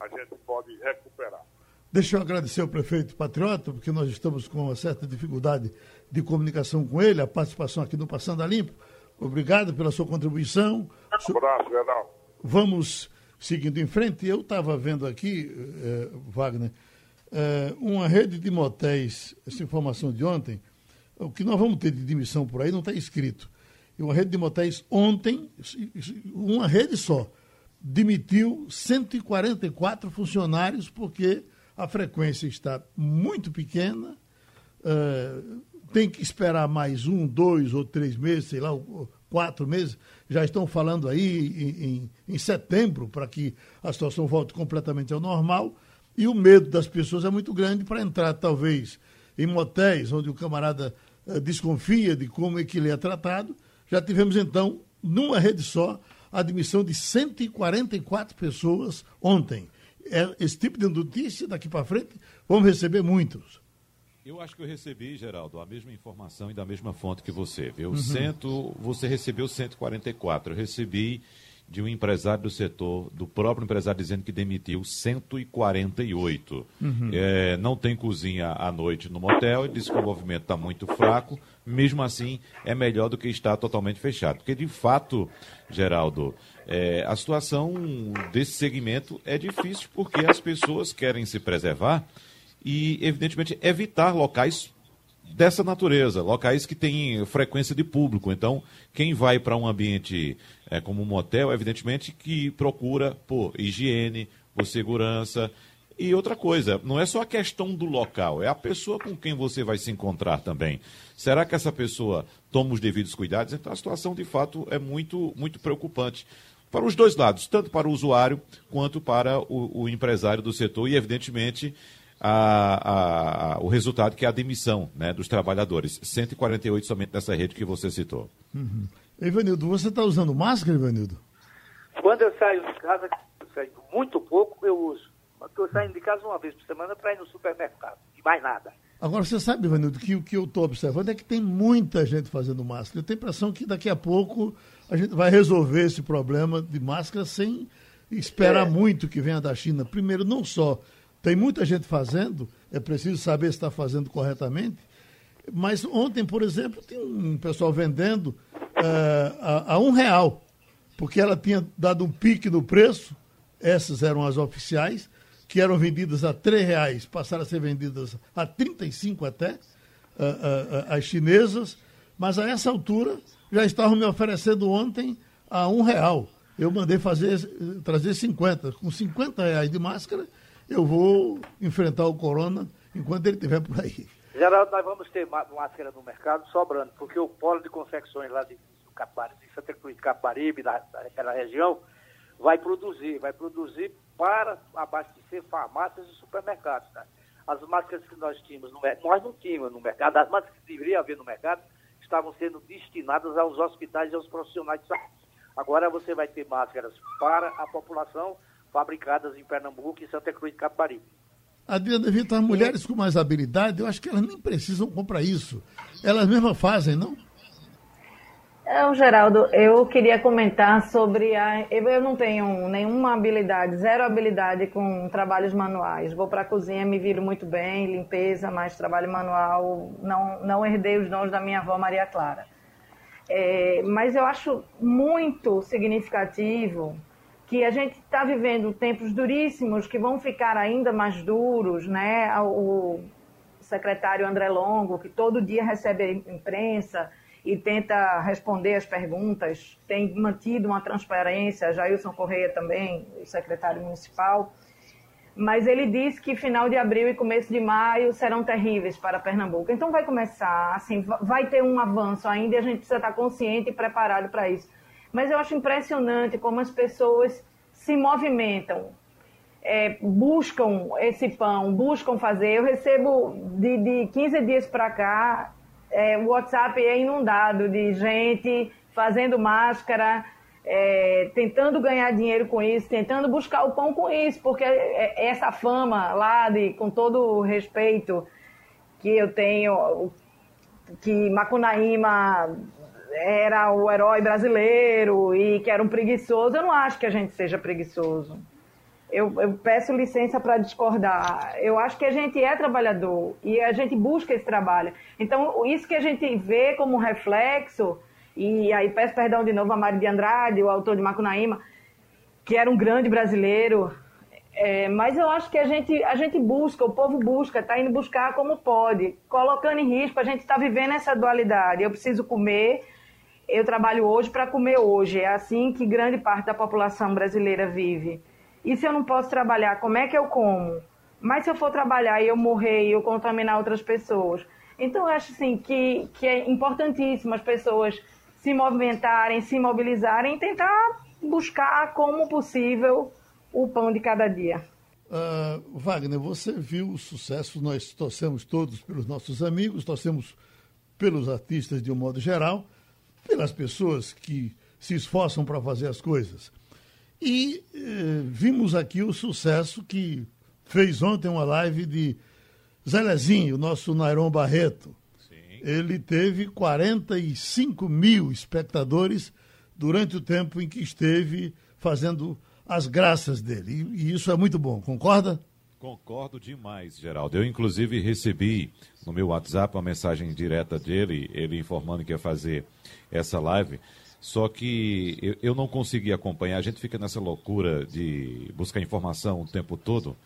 Speaker 7: a gente pode recuperar.
Speaker 2: Deixa eu agradecer ao prefeito Patriota, porque nós estamos com uma certa dificuldade de comunicação com ele, a participação aqui no Passando a Limpo. Obrigado pela sua contribuição.
Speaker 7: Um abraço, Geraldo.
Speaker 2: Vamos seguindo em frente. Eu estava vendo aqui, eh, Wagner, eh, uma rede de motéis, essa informação de ontem, o que nós vamos ter de demissão por aí não está escrito. E uma rede de motéis ontem, uma rede só, demitiu 144 funcionários porque a frequência está muito pequena, uh, tem que esperar mais um, dois ou três meses, sei lá, quatro meses. Já estão falando aí em, em, em setembro para que a situação volte completamente ao normal. E o medo das pessoas é muito grande para entrar, talvez, em motéis onde o camarada uh, desconfia de como é que ele é tratado já tivemos, então, numa rede só, a admissão de 144 pessoas ontem. É esse tipo de notícia, daqui para frente, vamos receber muitos.
Speaker 3: Eu acho que eu recebi, Geraldo, a mesma informação e da mesma fonte que você, viu? Uhum. Cento, você recebeu 144, eu recebi de um empresário do setor, do próprio empresário dizendo que demitiu 148. Uhum. É, não tem cozinha à noite no motel, ele disse que o movimento está muito fraco, mesmo assim é melhor do que estar totalmente fechado. Porque, de fato, Geraldo, é, a situação desse segmento é difícil porque as pessoas querem se preservar e, evidentemente, evitar locais dessa natureza, locais que têm frequência de público. Então, quem vai para um ambiente é, como um motel, evidentemente que procura por higiene, por segurança. E outra coisa, não é só a questão do local, é a pessoa com quem você vai se encontrar também. Será que essa pessoa toma os devidos cuidados? Então a situação de fato é muito, muito preocupante para os dois lados, tanto para o usuário quanto para o, o empresário do setor e, evidentemente, a, a, o resultado que é a demissão né, dos trabalhadores. 148 somente nessa rede que você citou.
Speaker 2: Uhum. Ivanildo, você está usando máscara, Ivanildo?
Speaker 4: Quando eu saio de casa, eu saio muito pouco, eu uso. Mas estou saindo de casa uma vez por semana para ir no supermercado. E mais nada.
Speaker 2: Agora, você sabe, Ivanildo, que o que eu estou observando é que tem muita gente fazendo máscara. Eu tenho a impressão que daqui a pouco a gente vai resolver esse problema de máscara sem esperar é. muito que venha da China. Primeiro, não só tem muita gente fazendo, é preciso saber se está fazendo corretamente. Mas ontem, por exemplo, tinha um pessoal vendendo uh, a, a, um real, porque ela tinha dado um pique no preço, essas eram as oficiais, que eram vendidas a três reais, passaram a ser vendidas a 35 até, uh, uh, as chinesas, mas a essa altura já estavam me oferecendo ontem a um real. Eu mandei fazer, trazer 50. Com 50 reais de máscara, eu vou enfrentar o corona enquanto ele estiver por aí.
Speaker 4: Geraldo, nós vamos ter máscara no mercado sobrando, porque o polo de confecções lá de, Caparibe, de Santa Cruz de Caparibe, da, daquela região, vai produzir, vai produzir para abastecer farmácias e supermercados. Né? As máscaras que nós tínhamos no nós não tínhamos no mercado, as máscaras que deveria haver no mercado estavam sendo destinadas aos hospitais e aos profissionais de saúde. Agora você vai ter máscaras para a população fabricadas em Pernambuco e Santa Cruz de Caparibe.
Speaker 2: Adriana Vitor, as mulheres com mais habilidade, eu acho que elas nem precisam comprar isso. Elas mesmas fazem, não?
Speaker 5: É, Geraldo, eu queria comentar sobre a. Eu não tenho nenhuma habilidade, zero habilidade com trabalhos manuais. Vou para a cozinha, me viro muito bem, limpeza, mas trabalho manual, não, não herdei os dons da minha avó Maria Clara. É, mas eu acho muito significativo que a gente está vivendo tempos duríssimos que vão ficar ainda mais duros, né? O secretário André Longo, que todo dia recebe a imprensa e tenta responder as perguntas, tem mantido uma transparência, Jailson Correia também, o secretário municipal, mas ele disse que final de abril e começo de maio serão terríveis para Pernambuco. Então vai começar, assim, vai ter um avanço ainda e a gente precisa estar consciente e preparado para isso. Mas eu acho impressionante como as pessoas se movimentam, é, buscam esse pão, buscam fazer. Eu recebo de, de 15 dias para cá é, o WhatsApp é inundado de gente fazendo máscara, é, tentando ganhar dinheiro com isso, tentando buscar o pão com isso, porque é, essa fama lá, de, com todo o respeito que eu tenho, que Macunaíma era o herói brasileiro e que era um preguiçoso, eu não acho que a gente seja preguiçoso eu, eu peço licença para discordar. Eu acho que a gente é trabalhador e a gente busca esse trabalho. Então, isso que a gente vê como reflexo, e aí peço perdão de novo a Mário de Andrade, o autor de Macunaíma, que era um grande brasileiro, é, mas eu acho que a gente, a gente busca, o povo busca, está indo buscar como pode, colocando em risco, a gente está vivendo essa dualidade. Eu preciso comer, eu trabalho hoje para comer hoje. É assim que grande parte da população brasileira vive. E se eu não posso trabalhar, como é que eu como? Mas se eu for trabalhar e eu morrer e eu contaminar outras pessoas. Então, eu acho assim, que, que é importantíssimo as pessoas se movimentarem, se mobilizarem e tentar buscar como possível o pão de cada dia.
Speaker 2: Uh, Wagner, você viu o sucesso, nós torcemos todos pelos nossos amigos, torcemos pelos artistas de um modo geral, pelas pessoas que se esforçam para fazer as coisas. E eh, vimos aqui o sucesso que fez ontem uma live de Zelezinho, o nosso Nairon Barreto. Sim. Ele teve 45 mil espectadores durante o tempo em que esteve fazendo as graças dele. E, e isso é muito bom, concorda?
Speaker 3: Concordo demais, Geraldo. Eu, inclusive, recebi no meu WhatsApp uma mensagem direta dele, ele informando que ia fazer essa live. Só que eu, eu não consegui acompanhar, a gente fica nessa loucura de buscar informação o tempo todo.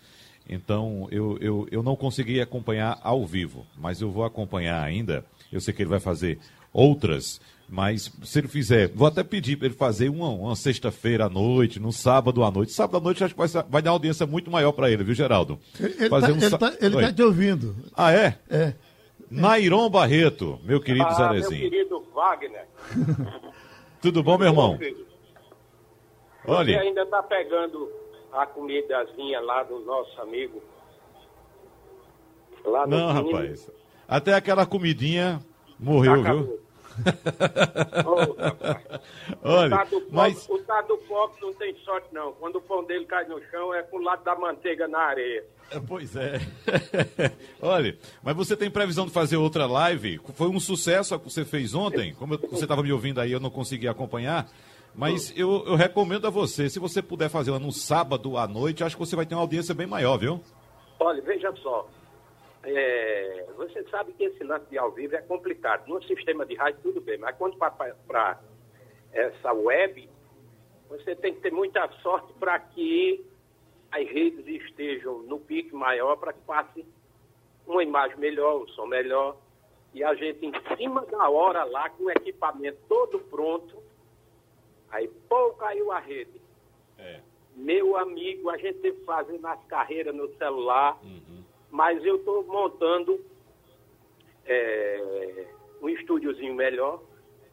Speaker 3: Então, eu, eu, eu não consegui acompanhar ao vivo, mas eu vou acompanhar ainda. Eu sei que ele vai fazer outras, mas se ele fizer, vou até pedir para ele fazer uma, uma sexta-feira à noite, no sábado à noite. Sábado à noite acho que vai, vai dar uma audiência muito maior para ele, viu, Geraldo?
Speaker 2: Ele está um... tá, tá te ouvindo.
Speaker 3: Ah, é?
Speaker 2: É.
Speaker 3: Nairon Barreto, meu querido ah, Zarezinho.
Speaker 8: Meu querido Wagner. *laughs*
Speaker 3: Tudo bom, meu irmão?
Speaker 8: Olha. Você ainda está pegando a comidazinha lá do nosso amigo?
Speaker 3: Lá Não, rapaz. Até aquela comidinha morreu, Acabou. viu?
Speaker 8: Oh, Olha, o tá mas... o tá do pobre não tem sorte, não. Quando o pão dele cai no chão, é pro lado da manteiga na areia.
Speaker 3: É, pois é. *laughs* Olha, mas você tem previsão de fazer outra live? Foi um sucesso a que você fez ontem? Como você estava me ouvindo aí, eu não consegui acompanhar. Mas eu, eu, recomendo a você, se você puder fazer ela no sábado à noite, acho que você vai ter uma audiência bem maior, viu?
Speaker 8: Olha, veja só. É, você sabe que esse lance de ao vivo é complicado. No sistema de rádio, tudo bem, mas quando para essa web, você tem que ter muita sorte para que as redes estejam no pique maior, para que passe uma imagem melhor, um som melhor, e a gente em cima da hora lá, com o equipamento todo pronto, aí, pô, caiu a rede. É. Meu amigo, a gente teve que fazer nas carreiras no celular. Uhum mas eu estou montando é, um estúdiozinho melhor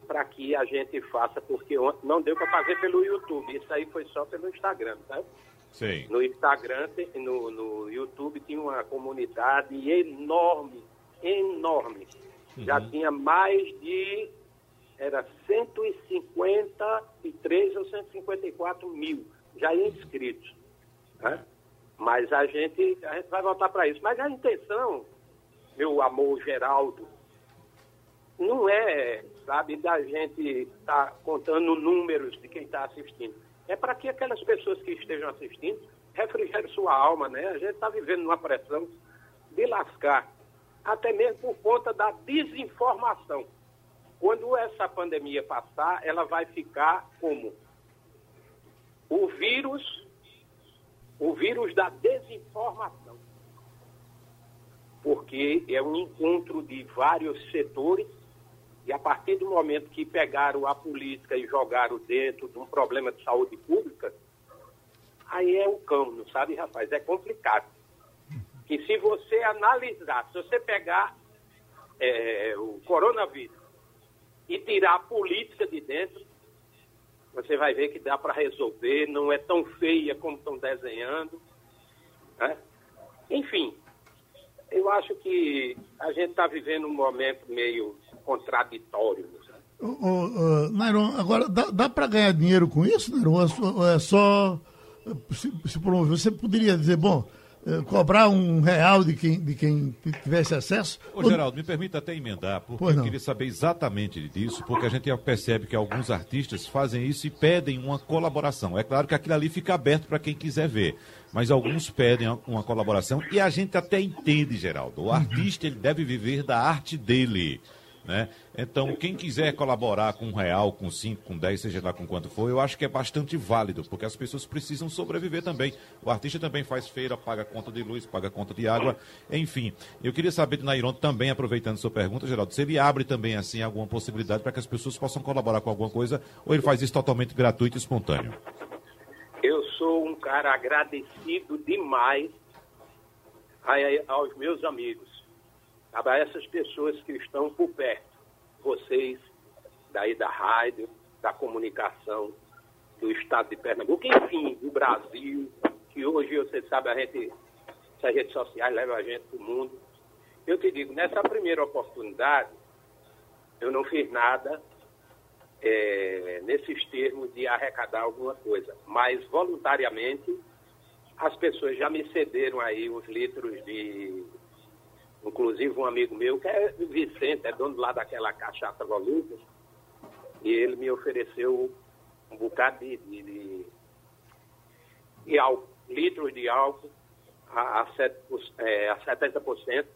Speaker 8: para que a gente faça, porque não deu para fazer pelo YouTube, isso aí foi só pelo Instagram, tá?
Speaker 3: Sim.
Speaker 8: No Instagram, no, no YouTube tinha uma comunidade enorme, enorme. Uhum. Já tinha mais de, era 153 ou 154 mil já inscritos. Né? Mas a gente, a gente vai voltar para isso. Mas a intenção, meu amor Geraldo, não é sabe, da gente estar tá contando números de quem está assistindo. É para que aquelas pessoas que estejam assistindo refrigerem sua alma, né? A gente está vivendo numa pressão de lascar, até mesmo por conta da desinformação. Quando essa pandemia passar, ela vai ficar como o vírus, o vírus da desinformação. Porque é um encontro de vários setores e a partir do momento que pegaram a política e jogaram dentro de um problema de saúde pública, aí é o cão, não sabe, rapaz? É complicado. Que se você analisar, se você pegar é, o coronavírus e tirar a política de dentro, você vai ver que dá para resolver, não é tão feia como estão desenhando. Né? Enfim, eu acho que a gente está vivendo um momento meio contraditório.
Speaker 2: Uh, Nairon, agora, dá, dá para ganhar dinheiro com isso, Nairon? É só se, se promover? Você poderia dizer, bom, cobrar um real de quem, de quem tivesse acesso.
Speaker 3: Ô, Geraldo, me permita até emendar, porque eu queria saber exatamente disso, porque a gente percebe que alguns artistas fazem isso e pedem uma colaboração. É claro que aquilo ali fica aberto para quem quiser ver, mas alguns pedem uma colaboração e a gente até entende, Geraldo. O artista ele deve viver da arte dele. Né? Então, quem quiser colaborar com um real, com cinco, com dez, seja lá com quanto for, eu acho que é bastante válido, porque as pessoas precisam sobreviver também. O artista também faz feira, paga conta de luz, paga conta de água, enfim. Eu queria saber de Nairon também, aproveitando sua pergunta, Geraldo, se ele abre também, assim, alguma possibilidade para que as pessoas possam colaborar com alguma coisa, ou ele faz isso totalmente gratuito e espontâneo?
Speaker 8: Eu sou um cara agradecido demais aos meus amigos a essas pessoas que estão por perto, vocês daí da rádio, da comunicação, do estado de Pernambuco, enfim, do Brasil, que hoje você sabe, a gente, as redes sociais levam a gente para o mundo. Eu te digo, nessa primeira oportunidade, eu não fiz nada é, nesses termos de arrecadar alguma coisa, mas voluntariamente as pessoas já me cederam aí os litros de Inclusive um amigo meu, que é Vicente, é dono lá daquela cachaça Volúpia, e ele me ofereceu um bocado de, de, de, de álcool, litros de álcool a, a, set, é, a 70%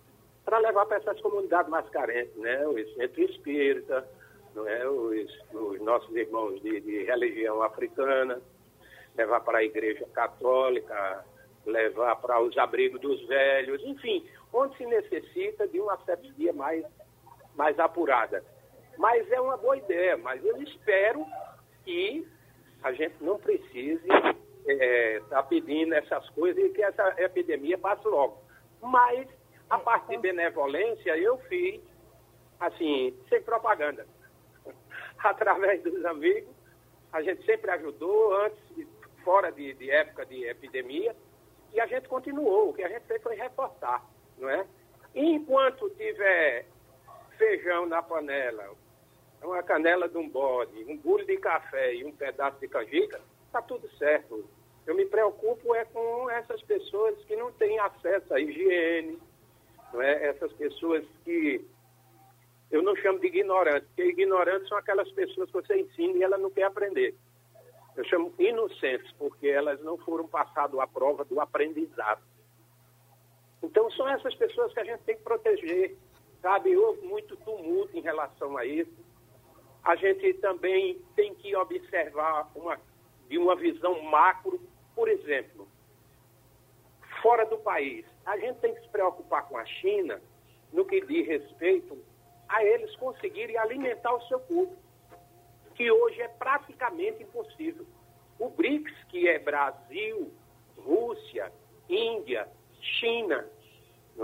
Speaker 8: para levar para essas comunidades mais carentes, né? Os centro espírita, não é? os, os nossos irmãos de, de religião africana, levar para a igreja católica, levar para os abrigos dos velhos, enfim, onde se necessita de uma assessoria mais, mais apurada. Mas é uma boa ideia, mas eu espero que a gente não precise estar é, tá pedindo essas coisas e que essa epidemia passe logo. Mas, a parte de benevolência, eu fiz, assim, sem propaganda. *laughs* Através dos amigos, a gente sempre ajudou, antes, fora de, de época de epidemia, e a gente continuou. O que a gente fez foi reforçar não é? Enquanto tiver feijão na panela, uma canela de um bode, um bule de café e um pedaço de canjica, está tudo certo. Eu me preocupo é com essas pessoas que não têm acesso à higiene, não é? essas pessoas que eu não chamo de ignorantes, porque ignorantes são aquelas pessoas que você ensina e ela não quer aprender. Eu chamo inocentes, porque elas não foram passadas a prova do aprendizado. Então, são essas pessoas que a gente tem que proteger, sabe? Houve muito tumulto em relação a isso. A gente também tem que observar uma, de uma visão macro, por exemplo, fora do país. A gente tem que se preocupar com a China no que diz respeito a eles conseguirem alimentar o seu público, que hoje é praticamente impossível. O BRICS, que é Brasil, Rússia,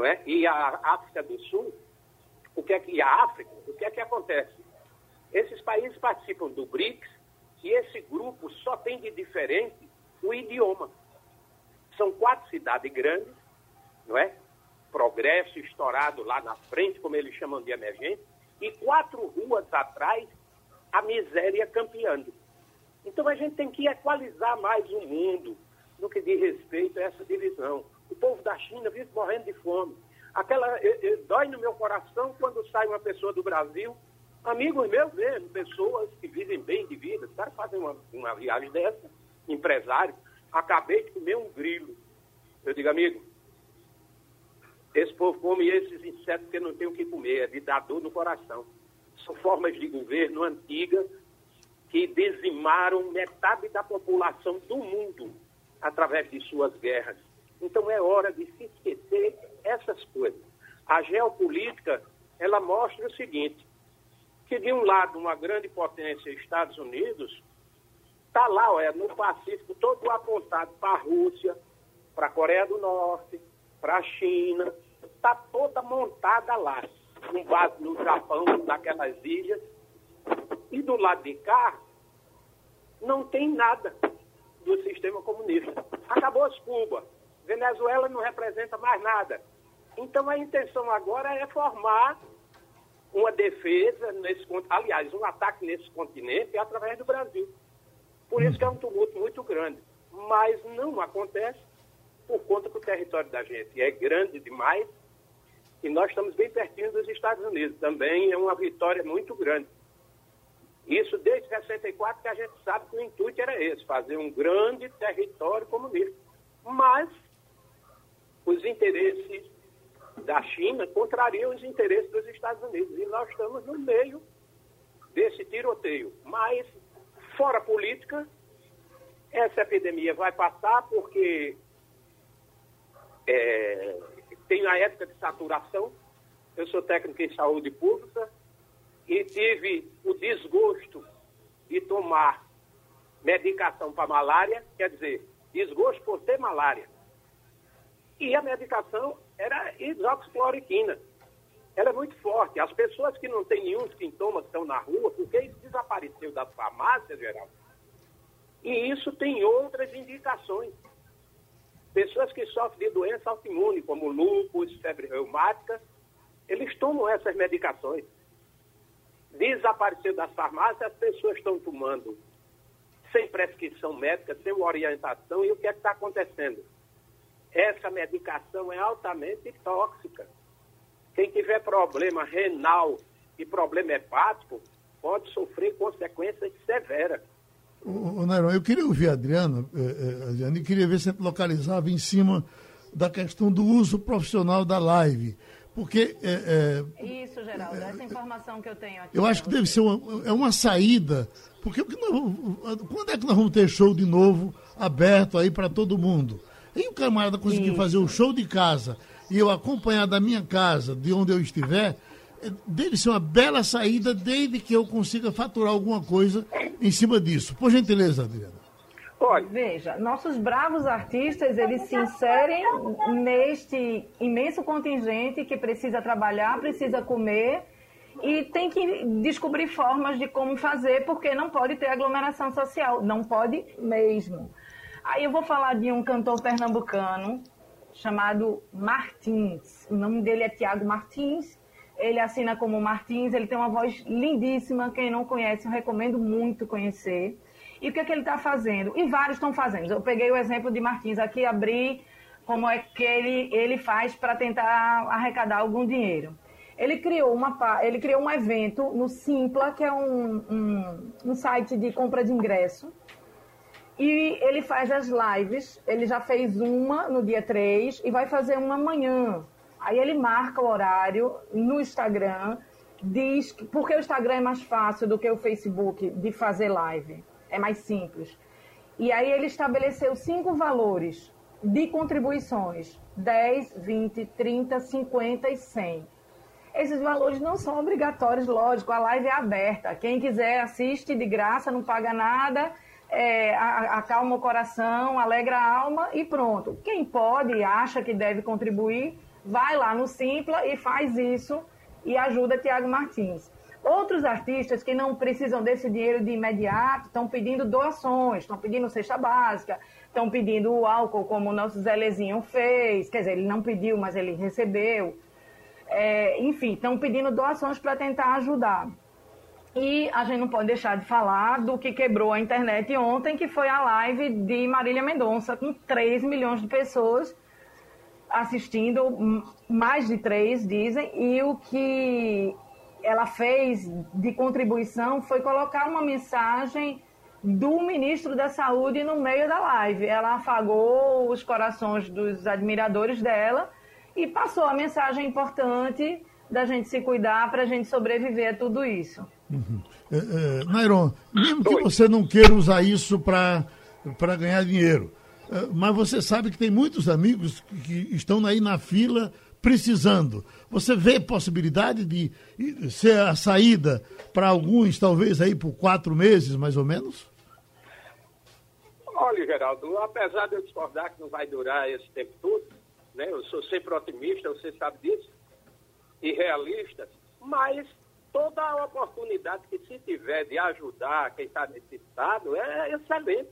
Speaker 8: é? E a África do Sul, o que é que e a África, o que é que acontece? Esses países participam do BRICS e esse grupo só tem de diferente o idioma. São quatro cidades grandes, não é? Progresso estourado lá na frente, como eles chamam de emergente, e quatro ruas atrás, a miséria campeando. Então a gente tem que equalizar mais o mundo no que diz respeito a essa divisão. O povo da China vive morrendo de fome. Aquela, eu, eu, dói no meu coração quando sai uma pessoa do Brasil Amigos meus mesmo, pessoas que vivem bem de vida, os caras fazem uma, uma viagem dessa, empresário, acabei de comer um grilo. Eu digo, amigo, esse povo come esses insetos porque não tem o que comer, é de dar dor no coração. São formas de governo antigas que dizimaram metade da população do mundo através de suas guerras. Então é hora de se esquecer essas coisas. A geopolítica, ela mostra o seguinte, que de um lado uma grande potência, Estados Unidos, está lá, ó, é, no Pacífico, todo apontado para a Rússia, para a Coreia do Norte, para a China, está toda montada lá, com base no Japão, naquelas ilhas. E do lado de cá, não tem nada do sistema comunista. Acabou as Cuba. Venezuela não representa mais nada. Então a intenção agora é formar uma defesa nesse aliás, um ataque nesse continente através do Brasil. Por isso que é um tumulto muito grande. Mas não acontece por conta que o território da gente é grande demais e nós estamos bem pertinho dos Estados Unidos. Também é uma vitória muito grande. Isso desde 64 que a gente sabe que o intuito era esse, fazer um grande território comunista. Mas os interesses da China contrariam os interesses dos Estados Unidos. E nós estamos no meio desse tiroteio. Mas, fora política, essa epidemia vai passar porque é, tem a época de saturação. Eu sou técnico em saúde pública e tive o desgosto de tomar medicação para malária, quer dizer, desgosto por ter malária. E a medicação era hidroxicloroquina. Ela é muito forte. As pessoas que não têm nenhum sintoma estão na rua, porque isso desapareceu da farmácia, geral. E isso tem outras indicações. Pessoas que sofrem de doença autoimune, como lúpus, febre reumática, eles tomam essas medicações desapareceu das farmácias, as pessoas estão tomando sem prescrição médica, sem orientação, e o que é que está acontecendo? Essa medicação é altamente tóxica. Quem tiver problema renal e problema hepático pode sofrer consequências severas.
Speaker 2: O, Nairão, eu queria ouvir a Adriana, eh, Adriana, e queria ver se localizava em cima da questão do uso profissional da live. Porque.
Speaker 5: É, é, Isso, Geraldo, essa informação que eu tenho aqui.
Speaker 2: Eu acho que deve ser uma, é uma saída. Porque nós, quando é que nós vamos ter show de novo aberto aí para todo mundo? E o camarada conseguir Isso. fazer o show de casa e eu acompanhar da minha casa, de onde eu estiver, é, deve ser uma bela saída desde que eu consiga faturar alguma coisa em cima disso. Por gentileza, Adriana.
Speaker 5: Olha. Veja, nossos bravos artistas, eles se inserem neste imenso contingente que precisa trabalhar, precisa comer e tem que descobrir formas de como fazer, porque não pode ter aglomeração social, não pode mesmo. Aí eu vou falar de um cantor pernambucano chamado Martins. O nome dele é Tiago Martins. Ele assina como Martins, ele tem uma voz lindíssima. Quem não conhece, eu recomendo muito conhecer. E o que, é que ele está fazendo? E vários estão fazendo. Eu peguei o exemplo de Martins aqui, abri como é que ele, ele faz para tentar arrecadar algum dinheiro. Ele criou, uma, ele criou um evento no Simpla, que é um, um, um site de compra de ingresso. E ele faz as lives. Ele já fez uma no dia 3 e vai fazer uma amanhã. Aí ele marca o horário no Instagram, diz porque o Instagram é mais fácil do que o Facebook de fazer live é mais simples. E aí ele estabeleceu cinco valores de contribuições: 10, 20, 30, 50 e 100. Esses valores não são obrigatórios, lógico, a live é aberta. Quem quiser assiste de graça, não paga nada, é, acalma o coração, alegra a alma e pronto. Quem pode acha que deve contribuir, vai lá no Simpla e faz isso e ajuda Tiago Martins. Outros artistas que não precisam desse dinheiro de imediato estão pedindo doações, estão pedindo cesta básica, estão pedindo o álcool, como o nosso Zelezinho fez. Quer dizer, ele não pediu, mas ele recebeu. É, enfim, estão pedindo doações para tentar ajudar. E a gente não pode deixar de falar do que quebrou a internet ontem, que foi a live de Marília Mendonça, com 3 milhões de pessoas assistindo, mais de 3, dizem, e o que ela fez de contribuição foi colocar uma mensagem do ministro da Saúde no meio da live. Ela afagou os corações dos admiradores dela e passou a mensagem importante da gente se cuidar para a gente sobreviver a tudo isso.
Speaker 2: Uhum. É, é, Nairon, mesmo que você não queira usar isso para ganhar dinheiro, é, mas você sabe que tem muitos amigos que estão aí na fila precisando. Você vê possibilidade de ser a saída para alguns, talvez aí por quatro meses, mais ou menos?
Speaker 8: Olha, Geraldo, apesar de eu discordar que não vai durar esse tempo todo, né? eu sou sempre otimista, você sabe disso, e realista, mas toda a oportunidade que se tiver de ajudar quem está necessitado é excelente.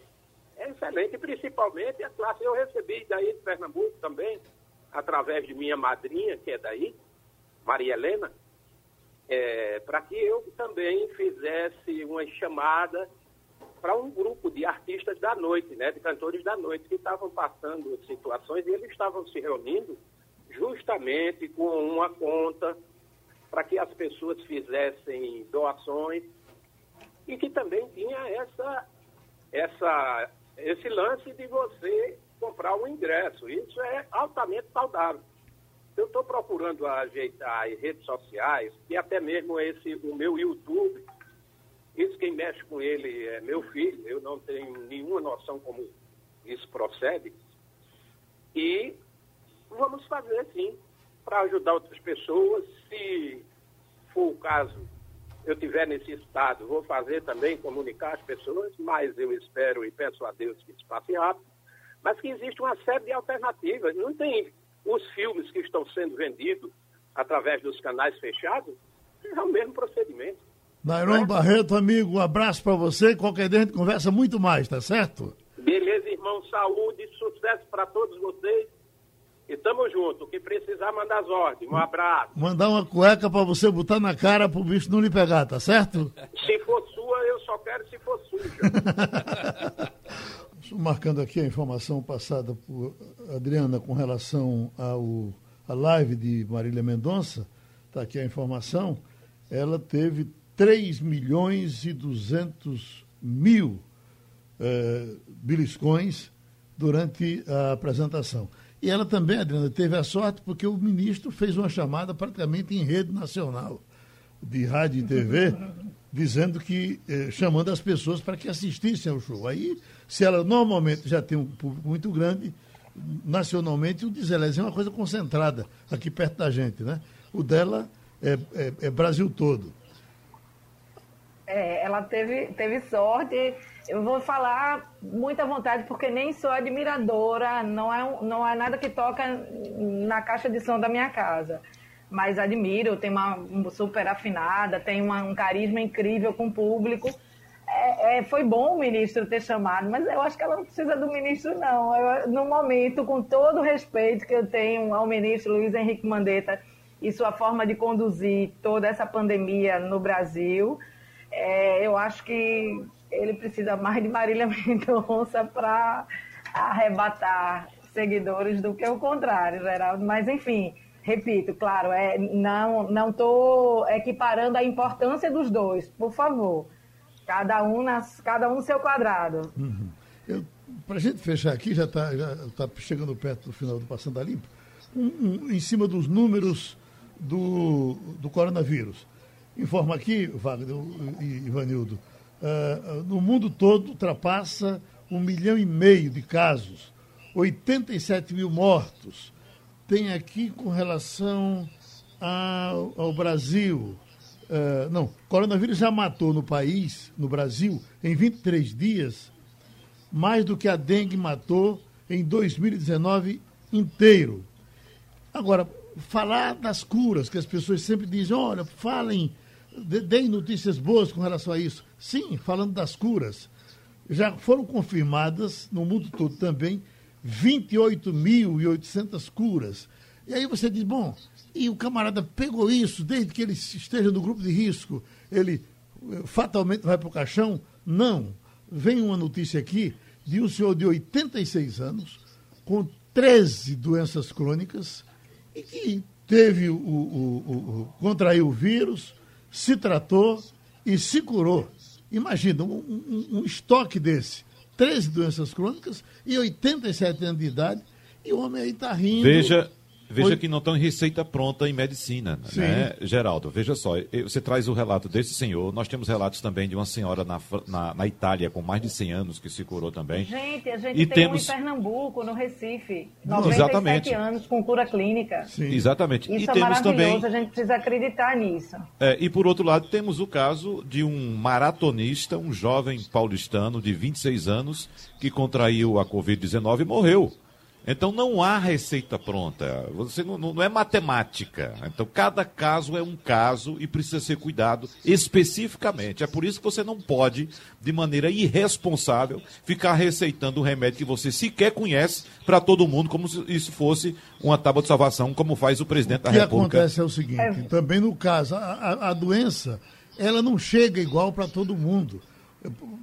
Speaker 8: É excelente, principalmente a classe. Eu recebi daí de Pernambuco também, através de minha madrinha, que é daí, Maria Helena, é, para que eu também fizesse uma chamada para um grupo de artistas da noite, né, de cantores da noite, que estavam passando situações e eles estavam se reunindo justamente com uma conta para que as pessoas fizessem doações e que também tinha essa, essa, esse lance de você comprar um ingresso. Isso é altamente saudável. Eu estou procurando ajeitar as redes sociais e até mesmo esse, o meu YouTube. Isso quem mexe com ele é meu filho, eu não tenho nenhuma noção como isso procede. E vamos fazer sim, para ajudar outras pessoas. Se for o caso, eu tiver nesse estado, vou fazer também, comunicar as pessoas, mas eu espero e peço a Deus que isso passe rápido mas que existe uma série de alternativas. Não tem os filmes que estão sendo vendidos através dos canais fechados, é o mesmo procedimento.
Speaker 2: Nairon é? Barreto, amigo, um abraço para você. Qualquer dia a gente conversa muito mais, tá certo?
Speaker 8: Beleza, irmão. Saúde, sucesso para todos vocês. E tamo junto. O que precisar, manda as ordens. Um abraço.
Speaker 2: Mandar uma cueca para você botar na cara pro bicho não lhe pegar, tá certo?
Speaker 8: Se for sua, eu só quero se for suja. *laughs*
Speaker 2: marcando aqui a informação passada por Adriana com relação ao a live de Marília Mendonça, está aqui a informação, ela teve 3 milhões e 200 mil eh, beliscões durante a apresentação. E ela também, Adriana, teve a sorte porque o ministro fez uma chamada praticamente em rede nacional de rádio e TV, dizendo que, eh, chamando as pessoas para que assistissem ao show. Aí se ela normalmente já tem um público muito grande, nacionalmente o Dizelés é uma coisa concentrada aqui perto da gente, né? O dela é, é, é Brasil todo.
Speaker 5: É, ela teve, teve sorte. Eu vou falar muita vontade, porque nem sou admiradora, não é, não é nada que toca na caixa de som da minha casa. Mas admiro, tem uma super afinada, tem uma, um carisma incrível com o público é, é, foi bom o ministro ter chamado, mas eu acho que ela não precisa do ministro, não. Eu, no momento, com todo o respeito que eu tenho ao ministro Luiz Henrique Mandetta e sua forma de conduzir toda essa pandemia no Brasil, é, eu acho que ele precisa mais de Marília Mendonça para arrebatar seguidores do que o contrário, Geraldo. Mas, enfim, repito, claro, é, não estou equiparando a importância dos dois, por favor. Cada um, nas, cada um no seu quadrado.
Speaker 2: Uhum. Para a gente fechar aqui, já está já tá chegando perto do final do Passando a Limpo, um, um, em cima dos números do, do coronavírus. Informa aqui, Wagner e Ivanildo, uh, no mundo todo ultrapassa um milhão e meio de casos, 87 mil mortos. Tem aqui com relação ao, ao Brasil, Uh, não, coronavírus já matou no país, no Brasil, em 23 dias, mais do que a dengue matou em 2019 inteiro. Agora, falar das curas, que as pessoas sempre dizem, olha, falem, deem notícias boas com relação a isso. Sim, falando das curas, já foram confirmadas no mundo todo também 28.800 curas. E aí você diz, bom, e o camarada pegou isso, desde que ele esteja no grupo de risco, ele eh, fatalmente vai para o caixão? Não. Vem uma notícia aqui de um senhor de 86 anos, com 13 doenças crônicas, e que teve o, o, o, o contraiu o vírus, se tratou e se curou. Imagina, um, um, um estoque desse, 13 doenças crônicas e 87 anos de idade, e o homem aí está rindo.
Speaker 3: Veja, Veja Foi... que não estão em receita pronta em medicina, Sim. né, Geraldo? Veja só, você traz o relato desse senhor, nós temos relatos também de uma senhora na, na, na Itália com mais de 100 anos que se curou também.
Speaker 5: Gente, a gente e tem temos... um em Pernambuco, no Recife, 97
Speaker 3: Exatamente.
Speaker 5: anos com cura clínica.
Speaker 3: Sim. Exatamente.
Speaker 5: Isso
Speaker 3: e
Speaker 5: é
Speaker 3: temos também...
Speaker 5: a gente precisa acreditar nisso.
Speaker 3: É, e por outro lado, temos o caso de um maratonista, um jovem paulistano de 26 anos, que contraiu a Covid-19 e morreu. Então não há receita pronta. Você não, não, é matemática. Então cada caso é um caso e precisa ser cuidado especificamente. É por isso que você não pode, de maneira irresponsável, ficar receitando um remédio que você sequer conhece para todo mundo, como se isso fosse uma tábua de salvação, como faz o presidente
Speaker 2: da
Speaker 3: República.
Speaker 2: O que acontece é o seguinte: é. também no caso, a, a doença ela não chega igual para todo mundo.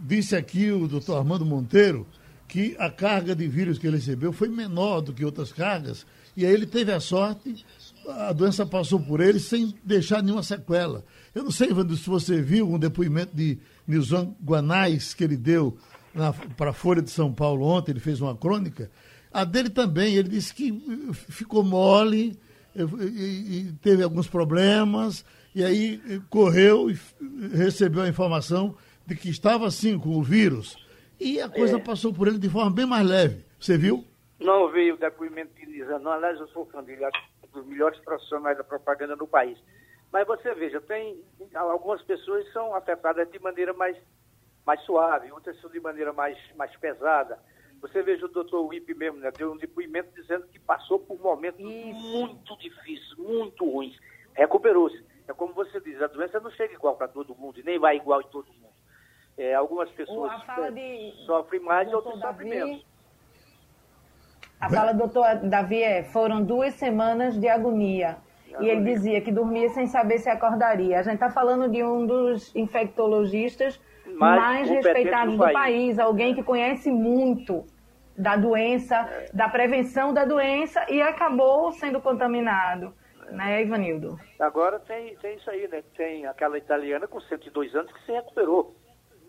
Speaker 2: disse aqui o doutor Armando Monteiro que a carga de vírus que ele recebeu foi menor do que outras cargas, e aí ele teve a sorte, a doença passou por ele sem deixar nenhuma sequela. Eu não sei, Evandro, se você viu um depoimento de Nilson Guanais que ele deu para a Folha de São Paulo ontem, ele fez uma crônica. A dele também, ele disse que ficou mole e, teve alguns problemas, e aí correu e recebeu a informação de que estava assim com o vírus e a coisa é. passou por ele de forma bem mais leve. Você viu?
Speaker 4: Não vi o depoimento de Lisa, não. Aliás, eu sou fã dele, acho um dos melhores profissionais da propaganda no país. Mas você veja, tem algumas pessoas são afetadas de maneira mais, mais suave, outras são de maneira mais, mais pesada. Você veja o doutor Wip mesmo, né, deu um depoimento dizendo que passou por momentos Isso. muito difíceis, muito ruins. Recuperou-se. É como você diz, a doença não chega igual para todo mundo e nem vai igual em todo mundo. É, algumas pessoas de, sofrem mais e outras sofrem menos.
Speaker 5: A fala do doutor Davi é, foram duas semanas de agonia. E ele dizia que dormia sem saber se acordaria. A gente está falando de um dos infectologistas mais, mais respeitados do país. país. alguém que conhece muito da doença, é. da prevenção da doença e acabou sendo contaminado. Né, Ivanildo?
Speaker 4: Agora tem, tem isso aí, né? Tem aquela italiana com 102 anos que se recuperou.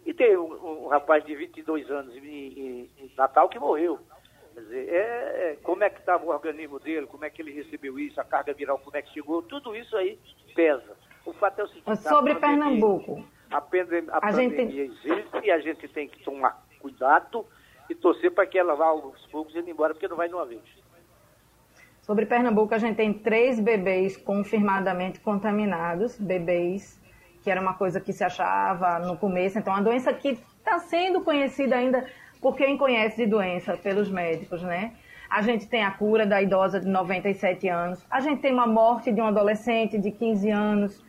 Speaker 4: E tem um, um rapaz de 22 anos em, em, em Natal que morreu. Quer dizer, é, é, como é que estava o organismo dele, como é que ele recebeu isso, a carga viral, como é que chegou, tudo isso aí pesa. O fato é o seguinte...
Speaker 5: Sobre pandemia, Pernambuco.
Speaker 4: A, pandemia, a, a pandemia tem... existe e a gente tem que tomar cuidado e torcer para que ela vá aos poucos indo embora, porque não vai de uma vez.
Speaker 5: Sobre Pernambuco, a gente tem três bebês confirmadamente contaminados, bebês que era uma coisa que se achava no começo. Então, a doença que está sendo conhecida ainda por quem conhece de doença, pelos médicos, né? A gente tem a cura da idosa de 97 anos, a gente tem uma morte de um adolescente de 15 anos.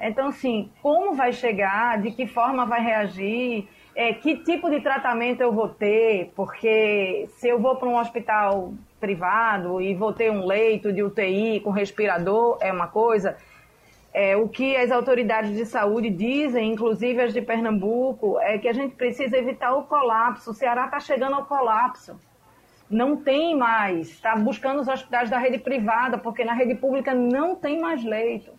Speaker 5: Então, assim, como vai chegar, de que forma vai reagir, é, que tipo de tratamento eu vou ter, porque se eu vou para um hospital privado e vou ter um leito de UTI com respirador, é uma coisa. É, o que as autoridades de saúde dizem, inclusive as de Pernambuco, é que a gente precisa evitar o colapso. O Ceará está chegando ao colapso. Não tem mais. Está buscando os hospitais da rede privada, porque na rede pública não tem mais leito.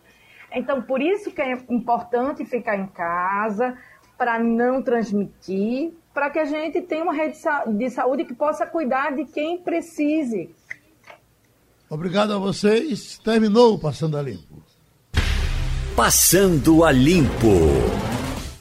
Speaker 5: Então, por isso que é importante ficar em casa, para não transmitir, para que a gente tenha uma rede de saúde que possa cuidar de quem precise.
Speaker 2: Obrigado a vocês. Terminou o Passando a Limpo.
Speaker 1: Passando a Limpo.